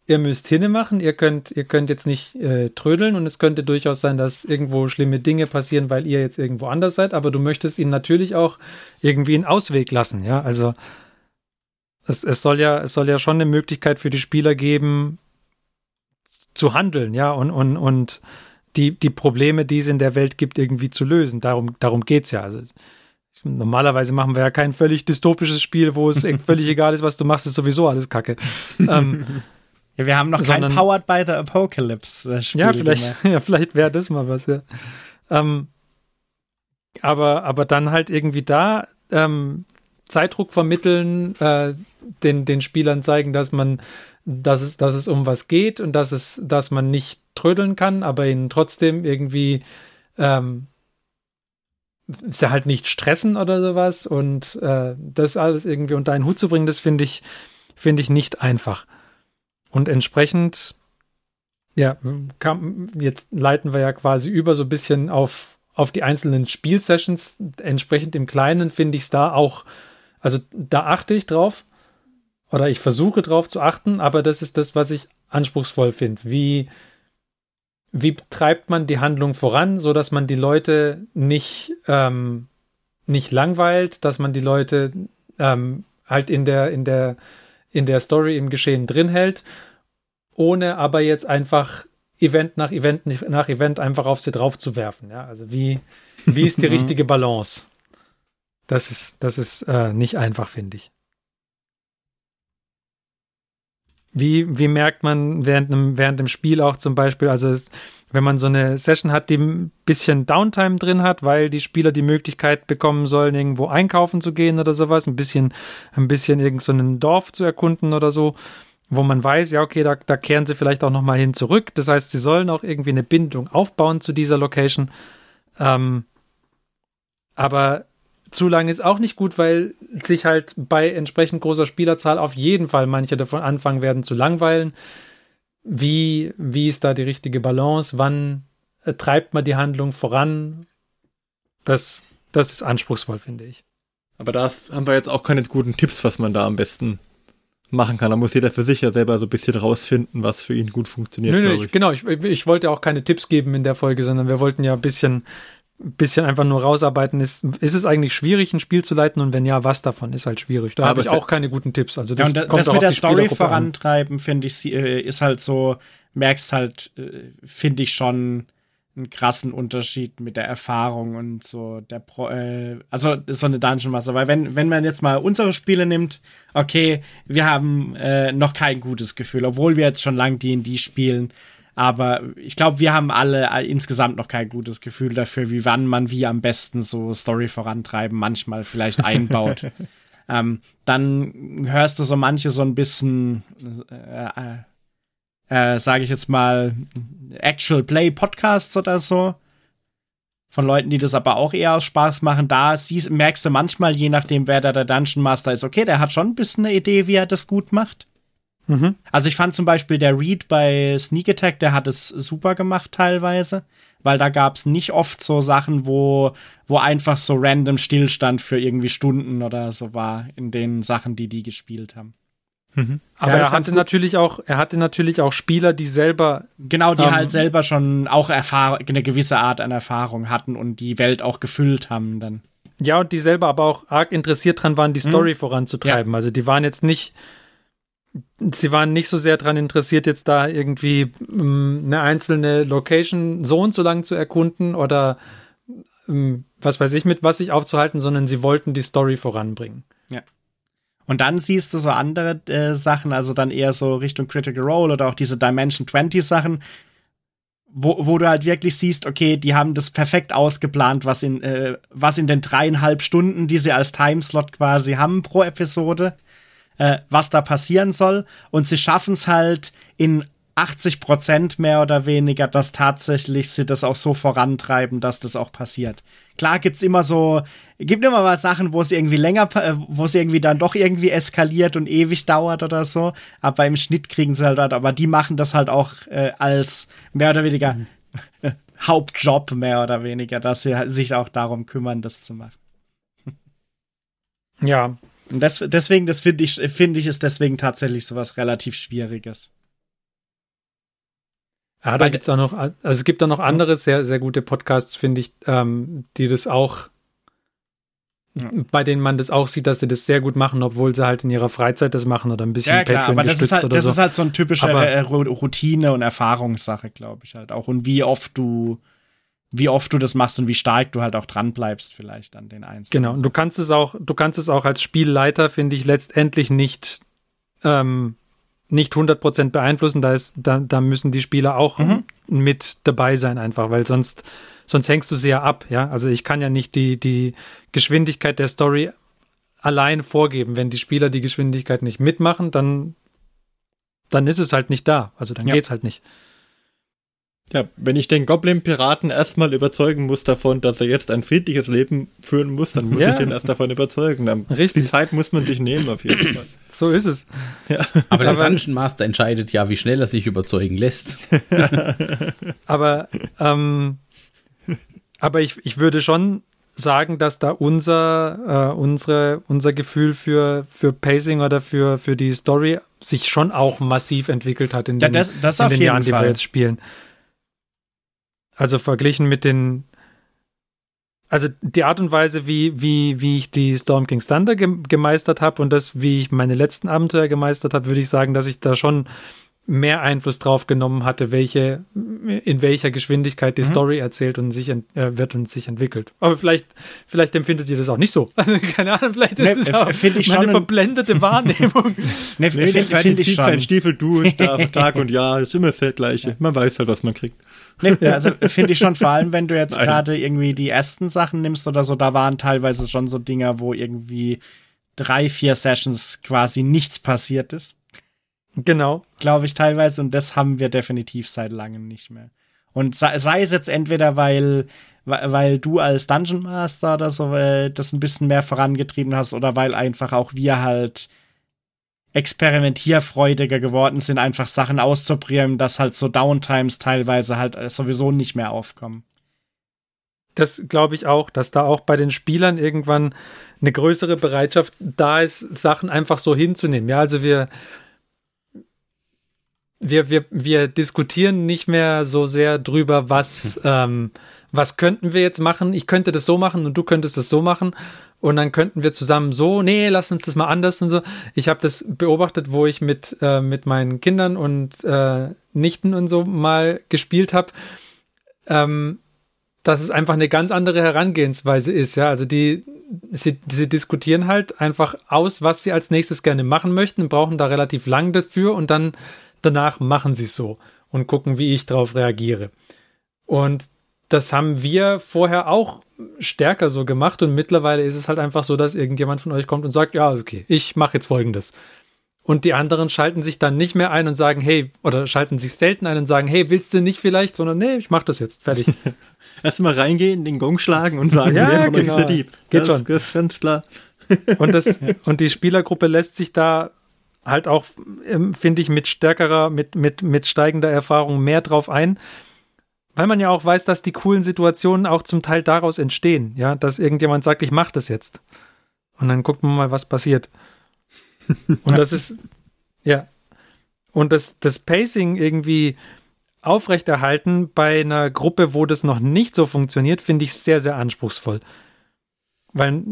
ihr müsst hinne machen, ihr könnt, ihr könnt jetzt nicht äh, trödeln und es könnte durchaus sein, dass irgendwo schlimme Dinge passieren, weil ihr jetzt irgendwo anders seid, aber du möchtest ihnen natürlich auch irgendwie einen Ausweg lassen, ja. Also es, es soll ja, es soll ja schon eine Möglichkeit für die Spieler geben, zu handeln, ja, und, und, und die, die Probleme, die es in der Welt gibt, irgendwie zu lösen. Darum, darum geht es ja. Also normalerweise machen wir ja kein völlig dystopisches Spiel, wo es völlig egal ist, was du machst, ist sowieso alles Kacke. ähm, ja, wir haben noch Sondern, kein Powered by the Apocalypse Spiel. Ja, vielleicht, ja, vielleicht wäre das mal was, ja. Ähm, aber, aber dann halt irgendwie da ähm, Zeitdruck vermitteln, äh, den, den Spielern zeigen, dass man, dass es, dass es um was geht und dass es, dass man nicht trödeln kann, aber ihnen trotzdem irgendwie ähm, sie halt nicht stressen oder sowas und äh, das alles irgendwie unter einen Hut zu bringen, das finde ich, finde ich nicht einfach. Und entsprechend, ja, kam, jetzt leiten wir ja quasi über so ein bisschen auf, auf die einzelnen Spielsessions. Entsprechend im Kleinen finde ich es da auch, also da achte ich drauf oder ich versuche drauf zu achten, aber das ist das, was ich anspruchsvoll finde. Wie, wie treibt man die Handlung voran, so dass man die Leute nicht, ähm, nicht langweilt, dass man die Leute ähm, halt in der, in der in der Story im Geschehen drin hält, ohne aber jetzt einfach Event nach Event nach Event einfach auf sie drauf zu werfen. Ja, also wie, wie ist die richtige Balance? Das ist, das ist äh, nicht einfach, finde ich. Wie, wie merkt man während, einem, während dem Spiel auch zum Beispiel, also es, wenn man so eine Session hat, die ein bisschen Downtime drin hat, weil die Spieler die Möglichkeit bekommen sollen, irgendwo einkaufen zu gehen oder sowas, ein bisschen, ein bisschen irgend so ein Dorf zu erkunden oder so, wo man weiß, ja, okay, da, da kehren sie vielleicht auch nochmal hin zurück. Das heißt, sie sollen auch irgendwie eine Bindung aufbauen zu dieser Location. Ähm, aber zu lang ist auch nicht gut, weil sich halt bei entsprechend großer Spielerzahl auf jeden Fall manche davon anfangen werden zu langweilen. Wie, wie ist da die richtige Balance? Wann äh, treibt man die Handlung voran? Das, das ist anspruchsvoll, finde ich. Aber da haben wir jetzt auch keine guten Tipps, was man da am besten machen kann. Da muss jeder für sich ja selber so ein bisschen rausfinden, was für ihn gut funktioniert. Nö, nö, ich. Genau, ich, ich wollte auch keine Tipps geben in der Folge, sondern wir wollten ja ein bisschen bisschen einfach nur rausarbeiten, ist, ist es eigentlich schwierig, ein Spiel zu leiten und wenn ja, was davon ist halt schwierig. Da habe ich auch keine guten Tipps. Also das, ja, und das mit der Story vorantreiben, finde ich, äh, ist halt so, merkst halt, äh, finde ich schon einen krassen Unterschied mit der Erfahrung und so der Pro, äh, also so eine Dungeon Master. Weil wenn, wenn man jetzt mal unsere Spiele nimmt, okay, wir haben äh, noch kein gutes Gefühl, obwohl wir jetzt schon lang D&D spielen aber ich glaube, wir haben alle äh, insgesamt noch kein gutes Gefühl dafür, wie wann man wie am besten so Story vorantreiben, manchmal vielleicht einbaut. ähm, dann hörst du so manche so ein bisschen, äh, äh, äh, sage ich jetzt mal, Actual Play Podcasts oder so. Von Leuten, die das aber auch eher aus Spaß machen. Da siehst, merkst du manchmal, je nachdem, wer da der Dungeon Master ist, okay, der hat schon ein bisschen eine Idee, wie er das gut macht. Mhm. Also ich fand zum Beispiel der Read bei Sneak Attack, der hat es super gemacht teilweise, weil da gab es nicht oft so Sachen, wo, wo einfach so random Stillstand für irgendwie Stunden oder so war in den Sachen, die die gespielt haben. Mhm. Aber ja, er hatte natürlich auch, er hatte natürlich auch Spieler, die selber genau, die ähm, halt selber schon auch Erfahrung, eine gewisse Art an Erfahrung hatten und die Welt auch gefüllt haben dann. Ja, und die selber aber auch arg interessiert dran waren, die mhm. Story mhm. voranzutreiben. Ja. Also die waren jetzt nicht sie waren nicht so sehr daran interessiert, jetzt da irgendwie ähm, eine einzelne Location so und so lang zu erkunden oder ähm, was weiß ich, mit was sich aufzuhalten, sondern sie wollten die Story voranbringen. Ja. Und dann siehst du so andere äh, Sachen, also dann eher so Richtung Critical Role oder auch diese Dimension 20 Sachen, wo, wo du halt wirklich siehst, okay, die haben das perfekt ausgeplant, was in, äh, was in den dreieinhalb Stunden, die sie als Timeslot quasi haben pro Episode, äh, was da passieren soll. Und sie schaffen es halt in 80 Prozent mehr oder weniger, dass tatsächlich sie das auch so vorantreiben, dass das auch passiert. Klar gibt's immer so, gibt immer mal Sachen, wo es irgendwie länger, äh, wo es irgendwie dann doch irgendwie eskaliert und ewig dauert oder so. Aber im Schnitt kriegen sie halt, aber die machen das halt auch äh, als mehr oder weniger mhm. Hauptjob mehr oder weniger, dass sie sich auch darum kümmern, das zu machen. Ja, und das, deswegen, das finde ich, finde ich, ist deswegen tatsächlich sowas relativ Schwieriges. Ja, da gibt es auch noch, also es gibt auch noch andere sehr, sehr gute Podcasts, finde ich, ähm, die das auch, ja. bei denen man das auch sieht, dass sie das sehr gut machen, obwohl sie halt in ihrer Freizeit das machen oder ein bisschen ja, klar, aber das ist halt, das so. ist halt so eine typische aber, Routine und Erfahrungssache, glaube ich halt auch. Und wie oft du wie oft du das machst und wie stark du halt auch dran bleibst vielleicht an den einzelnen. Genau, und du kannst es auch, du kannst es auch als Spielleiter, finde ich, letztendlich nicht, ähm, nicht 100% beeinflussen. Da, ist, da, da müssen die Spieler auch mhm. mit dabei sein einfach, weil sonst, sonst hängst du sehr ab, ja. Also ich kann ja nicht die, die Geschwindigkeit der Story allein vorgeben. Wenn die Spieler die Geschwindigkeit nicht mitmachen, dann, dann ist es halt nicht da. Also dann ja. geht's halt nicht. Ja, wenn ich den Goblin-Piraten erstmal überzeugen muss davon, dass er jetzt ein friedliches Leben führen muss, dann muss ja. ich den erst davon überzeugen. Dann Richtig. Die Zeit muss man sich nehmen, auf jeden Fall. So ist es. Ja. Aber der Dungeon Master entscheidet ja, wie schnell er sich überzeugen lässt. aber ähm, aber ich, ich würde schon sagen, dass da unser, äh, unsere, unser Gefühl für, für Pacing oder für, für die Story sich schon auch massiv entwickelt hat in den, ja, das, das in den Jahren, Fall. die wir jetzt spielen. Also verglichen mit den, also die Art und Weise, wie, wie, wie ich die Storm King's Thunder ge gemeistert habe und das, wie ich meine letzten Abenteuer gemeistert habe, würde ich sagen, dass ich da schon mehr Einfluss drauf genommen hatte, welche, in welcher Geschwindigkeit die mhm. Story erzählt und sich äh, wird und sich entwickelt. Aber vielleicht, vielleicht empfindet ihr das auch nicht so. Also, keine Ahnung, vielleicht ist es ne, auch ich meine verblendete Wahrnehmung. ne, nee, finde find ich schon. Stiefel du, Tag und Jahr, ist immer das gleiche. Man weiß halt, was man kriegt. Nee, also finde ich schon, vor allem, wenn du jetzt gerade irgendwie die ersten Sachen nimmst oder so, da waren teilweise schon so Dinger, wo irgendwie drei, vier Sessions quasi nichts passiert ist. Genau. Glaube ich teilweise. Und das haben wir definitiv seit langem nicht mehr. Und sei, sei es jetzt entweder, weil, weil du als Dungeon Master oder so äh, das ein bisschen mehr vorangetrieben hast oder weil einfach auch wir halt experimentierfreudiger geworden sind, einfach Sachen auszuprobieren, dass halt so Downtimes teilweise halt äh, sowieso nicht mehr aufkommen. Das glaube ich auch, dass da auch bei den Spielern irgendwann eine größere Bereitschaft da ist, Sachen einfach so hinzunehmen. Ja, also wir, wir, wir, wir diskutieren nicht mehr so sehr drüber, was, ähm, was könnten wir jetzt machen? Ich könnte das so machen und du könntest das so machen. Und dann könnten wir zusammen so, nee, lass uns das mal anders und so. Ich habe das beobachtet, wo ich mit, äh, mit meinen Kindern und äh, Nichten und so mal gespielt habe. Ähm, dass es einfach eine ganz andere Herangehensweise ist, ja. Also die, sie, sie diskutieren halt einfach aus, was sie als nächstes gerne machen möchten, brauchen da relativ lang dafür und dann danach machen sie es so und gucken, wie ich darauf reagiere. Und das haben wir vorher auch stärker so gemacht und mittlerweile ist es halt einfach so, dass irgendjemand von euch kommt und sagt, ja, okay, ich mache jetzt folgendes. Und die anderen schalten sich dann nicht mehr ein und sagen, hey, oder schalten sich selten ein und sagen, hey, willst du nicht vielleicht, sondern nee, ich mach das jetzt, fertig. Erstmal reingehen, den Gong schlagen und sagen, ja, wer von genau. euch ist der Dieb. Geht das, schon. Das ganz klar. und, das, und die Spielergruppe lässt sich da halt auch, ähm, finde ich, mit stärkerer, mit, mit, mit steigender Erfahrung mehr drauf ein. Weil man ja auch weiß, dass die coolen Situationen auch zum Teil daraus entstehen, ja, dass irgendjemand sagt, ich mach das jetzt. Und dann guckt man mal, was passiert. Und das ist, ja. Und das, das Pacing irgendwie aufrechterhalten bei einer Gruppe, wo das noch nicht so funktioniert, finde ich sehr, sehr anspruchsvoll. Weil,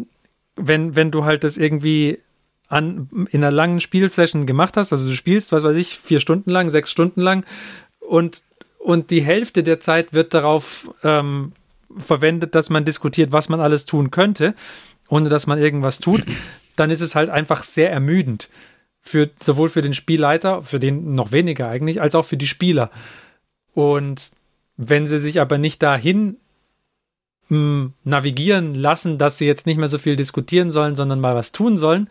wenn, wenn du halt das irgendwie an, in einer langen Spielsession gemacht hast, also du spielst, was weiß ich, vier Stunden lang, sechs Stunden lang und, und die Hälfte der Zeit wird darauf ähm, verwendet, dass man diskutiert, was man alles tun könnte, ohne dass man irgendwas tut dann ist es halt einfach sehr ermüdend. Für, sowohl für den Spielleiter, für den noch weniger eigentlich, als auch für die Spieler. Und wenn sie sich aber nicht dahin mh, hm, navigieren lassen, dass sie jetzt nicht mehr so viel diskutieren sollen, sondern mal was tun sollen,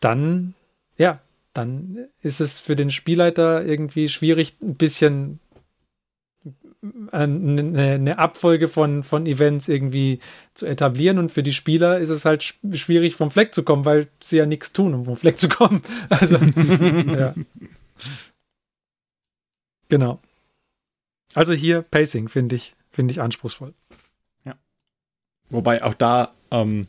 dann, ja, dann ist es für den Spielleiter irgendwie schwierig, ein bisschen eine, eine Abfolge von, von Events irgendwie zu etablieren. Und für die Spieler ist es halt schwierig, vom Fleck zu kommen, weil sie ja nichts tun, um vom Fleck zu kommen. Also, ja. Genau. Also hier Pacing finde ich, finde ich anspruchsvoll. Ja. Wobei auch da, ähm,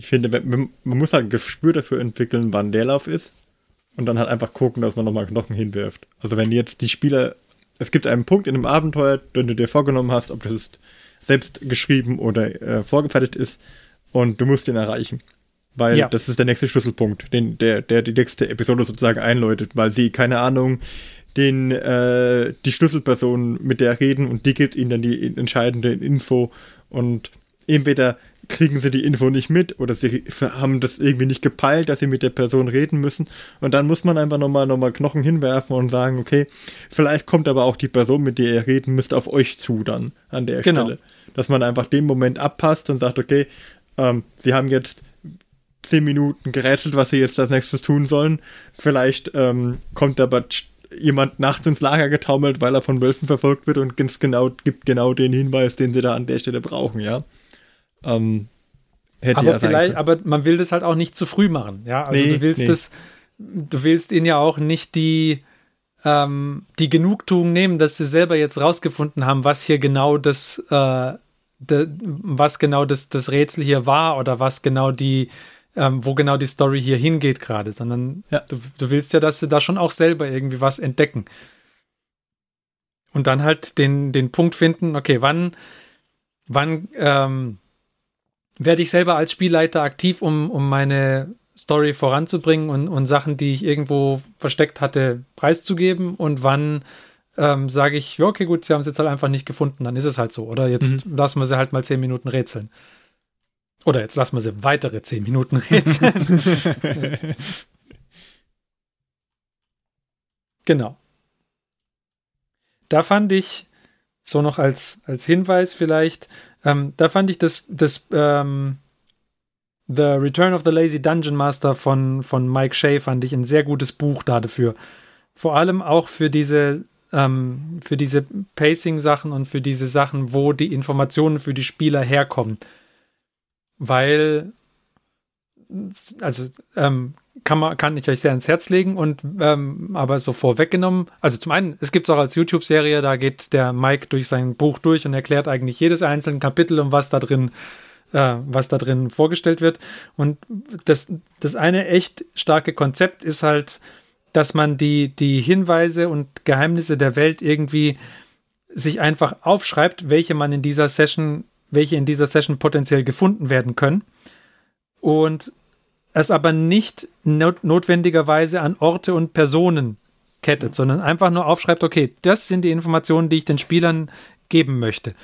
ich finde, man, muss halt ein Gespür dafür entwickeln, wann der Lauf ist. Und dann halt einfach gucken, dass man nochmal Knochen hinwirft. Also wenn jetzt die Spieler es gibt einen Punkt in einem Abenteuer, den du dir vorgenommen hast, ob das ist selbst geschrieben oder äh, vorgefertigt ist, und du musst den erreichen. Weil ja. das ist der nächste Schlüsselpunkt, den, der, der die nächste Episode sozusagen einläutet, weil sie, keine Ahnung, den, äh, die Schlüsselperson mit der reden und die gibt ihnen dann die entscheidende Info und entweder kriegen sie die Info nicht mit oder sie haben das irgendwie nicht gepeilt, dass sie mit der Person reden müssen. Und dann muss man einfach nochmal noch mal Knochen hinwerfen und sagen, okay, vielleicht kommt aber auch die Person, mit der ihr reden müsst, auf euch zu dann an der genau. Stelle. Dass man einfach den Moment abpasst und sagt, okay, ähm, sie haben jetzt zehn Minuten gerätselt, was sie jetzt als nächstes tun sollen. Vielleicht ähm, kommt aber jemand nachts ins Lager getaumelt, weil er von Wölfen verfolgt wird und ganz genau gibt genau den Hinweis, den sie da an der Stelle brauchen, ja. Ähm, hätte aber ja vielleicht, aber man will das halt auch nicht zu früh machen. Ja, also nee, du willst nee. das, du willst ihnen ja auch nicht die, ähm, die Genugtuung nehmen, dass sie selber jetzt rausgefunden haben, was hier genau das, äh, de, was genau das, das Rätsel hier war oder was genau die, ähm, wo genau die Story hier hingeht gerade, sondern ja. du, du willst ja, dass sie da schon auch selber irgendwie was entdecken. Und dann halt den, den Punkt finden, okay, wann, wann, ähm, werde ich selber als Spielleiter aktiv, um, um meine Story voranzubringen und, und Sachen, die ich irgendwo versteckt hatte, preiszugeben und wann ähm, sage ich, ja, okay, gut, sie haben es jetzt halt einfach nicht gefunden, dann ist es halt so. Oder jetzt mhm. lassen wir sie halt mal zehn Minuten rätseln. Oder jetzt lassen wir sie weitere zehn Minuten rätseln. genau. Da fand ich so noch als, als Hinweis vielleicht. Ähm, da fand ich das, das ähm, The Return of the Lazy Dungeon Master von, von Mike Shea fand ich ein sehr gutes Buch dafür. Vor allem auch für diese, ähm, für diese Pacing-Sachen und für diese Sachen, wo die Informationen für die Spieler herkommen. Weil, also, ähm, kann, man, kann ich euch sehr ans Herz legen und ähm, aber so vorweggenommen. Also zum einen, es gibt es auch als YouTube-Serie, da geht der Mike durch sein Buch durch und erklärt eigentlich jedes einzelne Kapitel und was da drin äh, was da drin vorgestellt wird. Und das, das eine echt starke Konzept ist halt, dass man die, die Hinweise und Geheimnisse der Welt irgendwie sich einfach aufschreibt, welche man in dieser Session, welche in dieser Session potenziell gefunden werden können. Und es aber nicht not notwendigerweise an Orte und Personen kettet, sondern einfach nur aufschreibt, okay, das sind die Informationen, die ich den Spielern geben möchte.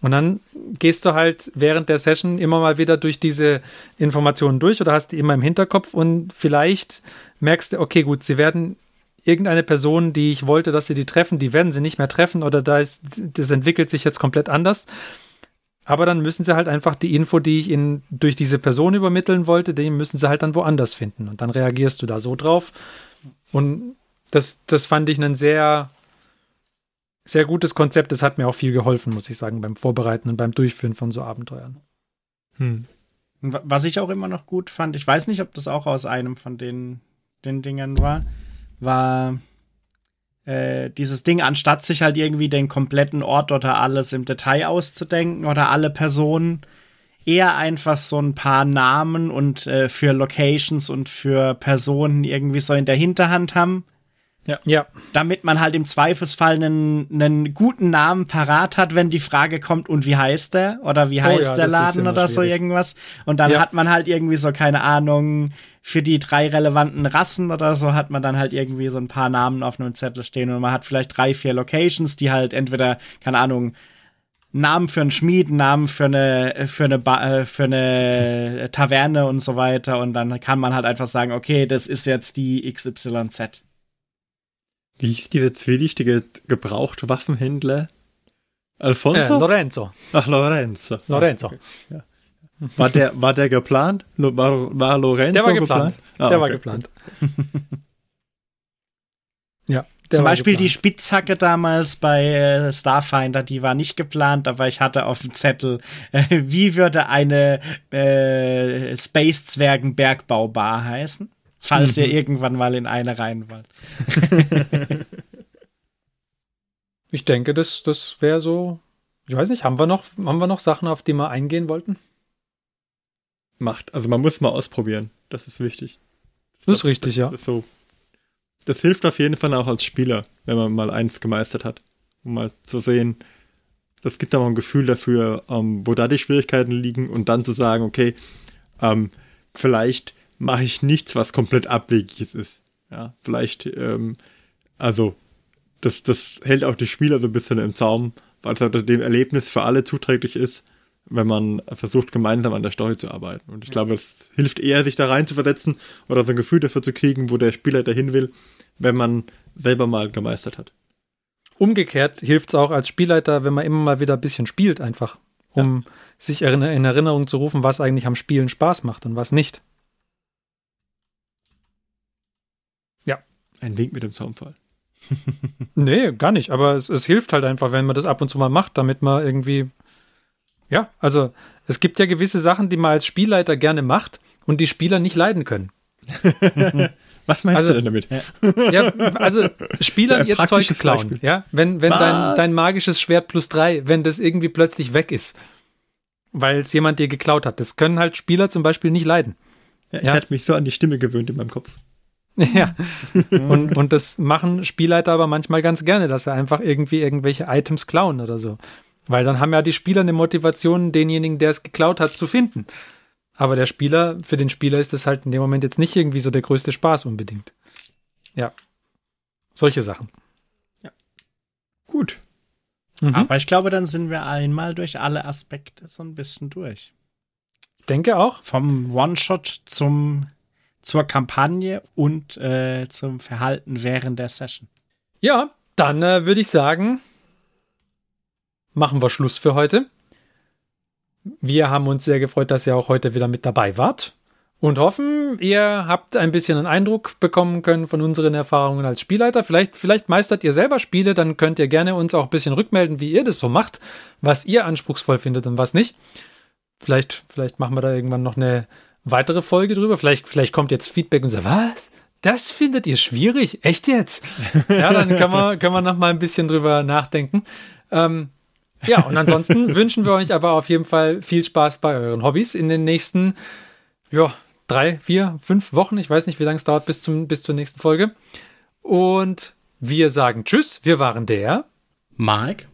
Und dann gehst du halt während der Session immer mal wieder durch diese Informationen durch oder hast die immer im Hinterkopf und vielleicht merkst du, okay, gut, sie werden irgendeine Person, die ich wollte, dass sie die treffen, die werden sie nicht mehr treffen oder da ist, das entwickelt sich jetzt komplett anders. Aber dann müssen sie halt einfach die Info, die ich ihnen durch diese Person übermitteln wollte, die müssen sie halt dann woanders finden. Und dann reagierst du da so drauf. Und das, das fand ich einen sehr sehr gutes Konzept. Es hat mir auch viel geholfen, muss ich sagen, beim Vorbereiten und beim Durchführen von so Abenteuern. Hm. Was ich auch immer noch gut fand, ich weiß nicht, ob das auch aus einem von den, den Dingern war, war äh, dieses Ding, anstatt sich halt irgendwie den kompletten Ort oder alles im Detail auszudenken oder alle Personen, eher einfach so ein paar Namen und äh, für Locations und für Personen irgendwie so in der Hinterhand haben ja. ja. Damit man halt im Zweifelsfall einen, einen guten Namen parat hat, wenn die Frage kommt, und wie heißt der? Oder wie heißt oh ja, der Laden oder so irgendwas? Und dann ja. hat man halt irgendwie so, keine Ahnung, für die drei relevanten Rassen oder so hat man dann halt irgendwie so ein paar Namen auf einem Zettel stehen und man hat vielleicht drei, vier Locations, die halt entweder, keine Ahnung, Namen für einen Schmied, Namen für eine, für eine, ba äh, für eine Taverne und so weiter. Und dann kann man halt einfach sagen, okay, das ist jetzt die XYZ. Wie hieß dieser zwielichtige gebrauchte Waffenhändler? Alfonso? Äh, Lorenzo. Ach, Lorenzo. Lorenzo. Okay. Ja. War, der, war der geplant? War, war Lorenzo der war geplant? geplant? Ah, der okay. war geplant. ja. Zum Beispiel geplant. die Spitzhacke damals bei äh, Starfinder, die war nicht geplant, aber ich hatte auf dem Zettel, äh, wie würde eine äh, Space-Zwergen-Bergbaubar heißen? falls ihr mhm. irgendwann mal in eine rein wollt. ich denke, das, das wäre so. Ich weiß nicht, haben wir, noch, haben wir noch Sachen, auf die wir eingehen wollten? Macht. Also man muss mal ausprobieren. Das ist wichtig. Das, das ist richtig, das, ja. Das, ist so. das hilft auf jeden Fall auch als Spieler, wenn man mal eins gemeistert hat. Um mal zu sehen, das gibt aber ein Gefühl dafür, ähm, wo da die Schwierigkeiten liegen und dann zu sagen, okay, ähm, vielleicht mache ich nichts, was komplett abwegiges ist. Ja, vielleicht, ähm, also, das, das hält auch die Spieler so ein bisschen im Zaum, weil es halt dem Erlebnis für alle zuträglich ist, wenn man versucht, gemeinsam an der Story zu arbeiten. Und ich glaube, es hilft eher, sich da rein zu versetzen oder so ein Gefühl dafür zu kriegen, wo der Spieler dahin will, wenn man selber mal gemeistert hat. Umgekehrt hilft es auch als Spielleiter, wenn man immer mal wieder ein bisschen spielt, einfach, um ja. sich in Erinnerung zu rufen, was eigentlich am Spielen Spaß macht und was nicht. Ein Wink mit dem Zaunfall. nee, gar nicht. Aber es, es hilft halt einfach, wenn man das ab und zu mal macht, damit man irgendwie. Ja, also es gibt ja gewisse Sachen, die man als Spielleiter gerne macht und die Spieler nicht leiden können. Was meinst also, du denn damit? Ja, also Spieler ihr Zeug klauen. Beispiel. Ja, wenn, wenn dein, dein magisches Schwert plus drei, wenn das irgendwie plötzlich weg ist, weil es jemand dir geklaut hat. Das können halt Spieler zum Beispiel nicht leiden. Ja, ich ja? hatte mich so an die Stimme gewöhnt in meinem Kopf. Ja. und, und das machen Spielleiter aber manchmal ganz gerne, dass sie einfach irgendwie irgendwelche Items klauen oder so. Weil dann haben ja die Spieler eine Motivation, denjenigen, der es geklaut hat, zu finden. Aber der Spieler, für den Spieler ist das halt in dem Moment jetzt nicht irgendwie so der größte Spaß unbedingt. Ja. Solche Sachen. Ja. Gut. Mhm. Aber ich glaube, dann sind wir einmal durch alle Aspekte so ein bisschen durch. Ich denke auch. Vom One-Shot zum zur Kampagne und äh, zum Verhalten während der Session. Ja, dann äh, würde ich sagen, machen wir Schluss für heute. Wir haben uns sehr gefreut, dass ihr auch heute wieder mit dabei wart und hoffen, ihr habt ein bisschen einen Eindruck bekommen können von unseren Erfahrungen als Spielleiter. Vielleicht, vielleicht meistert ihr selber Spiele, dann könnt ihr gerne uns auch ein bisschen rückmelden, wie ihr das so macht, was ihr anspruchsvoll findet und was nicht. Vielleicht, vielleicht machen wir da irgendwann noch eine weitere Folge drüber. Vielleicht, vielleicht kommt jetzt Feedback und sagt, was? Das findet ihr schwierig? Echt jetzt? Ja, dann können wir, können wir noch mal ein bisschen drüber nachdenken. Ähm, ja, und ansonsten wünschen wir euch aber auf jeden Fall viel Spaß bei euren Hobbys in den nächsten, ja, drei, vier, fünf Wochen. Ich weiß nicht, wie lange es dauert bis, zum, bis zur nächsten Folge. Und wir sagen Tschüss. Wir waren der Mike,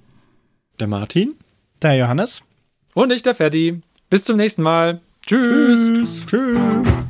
der Martin, der Johannes und ich, der Ferdi. Bis zum nächsten Mal. Tschüss. Tschüss. Tschüss.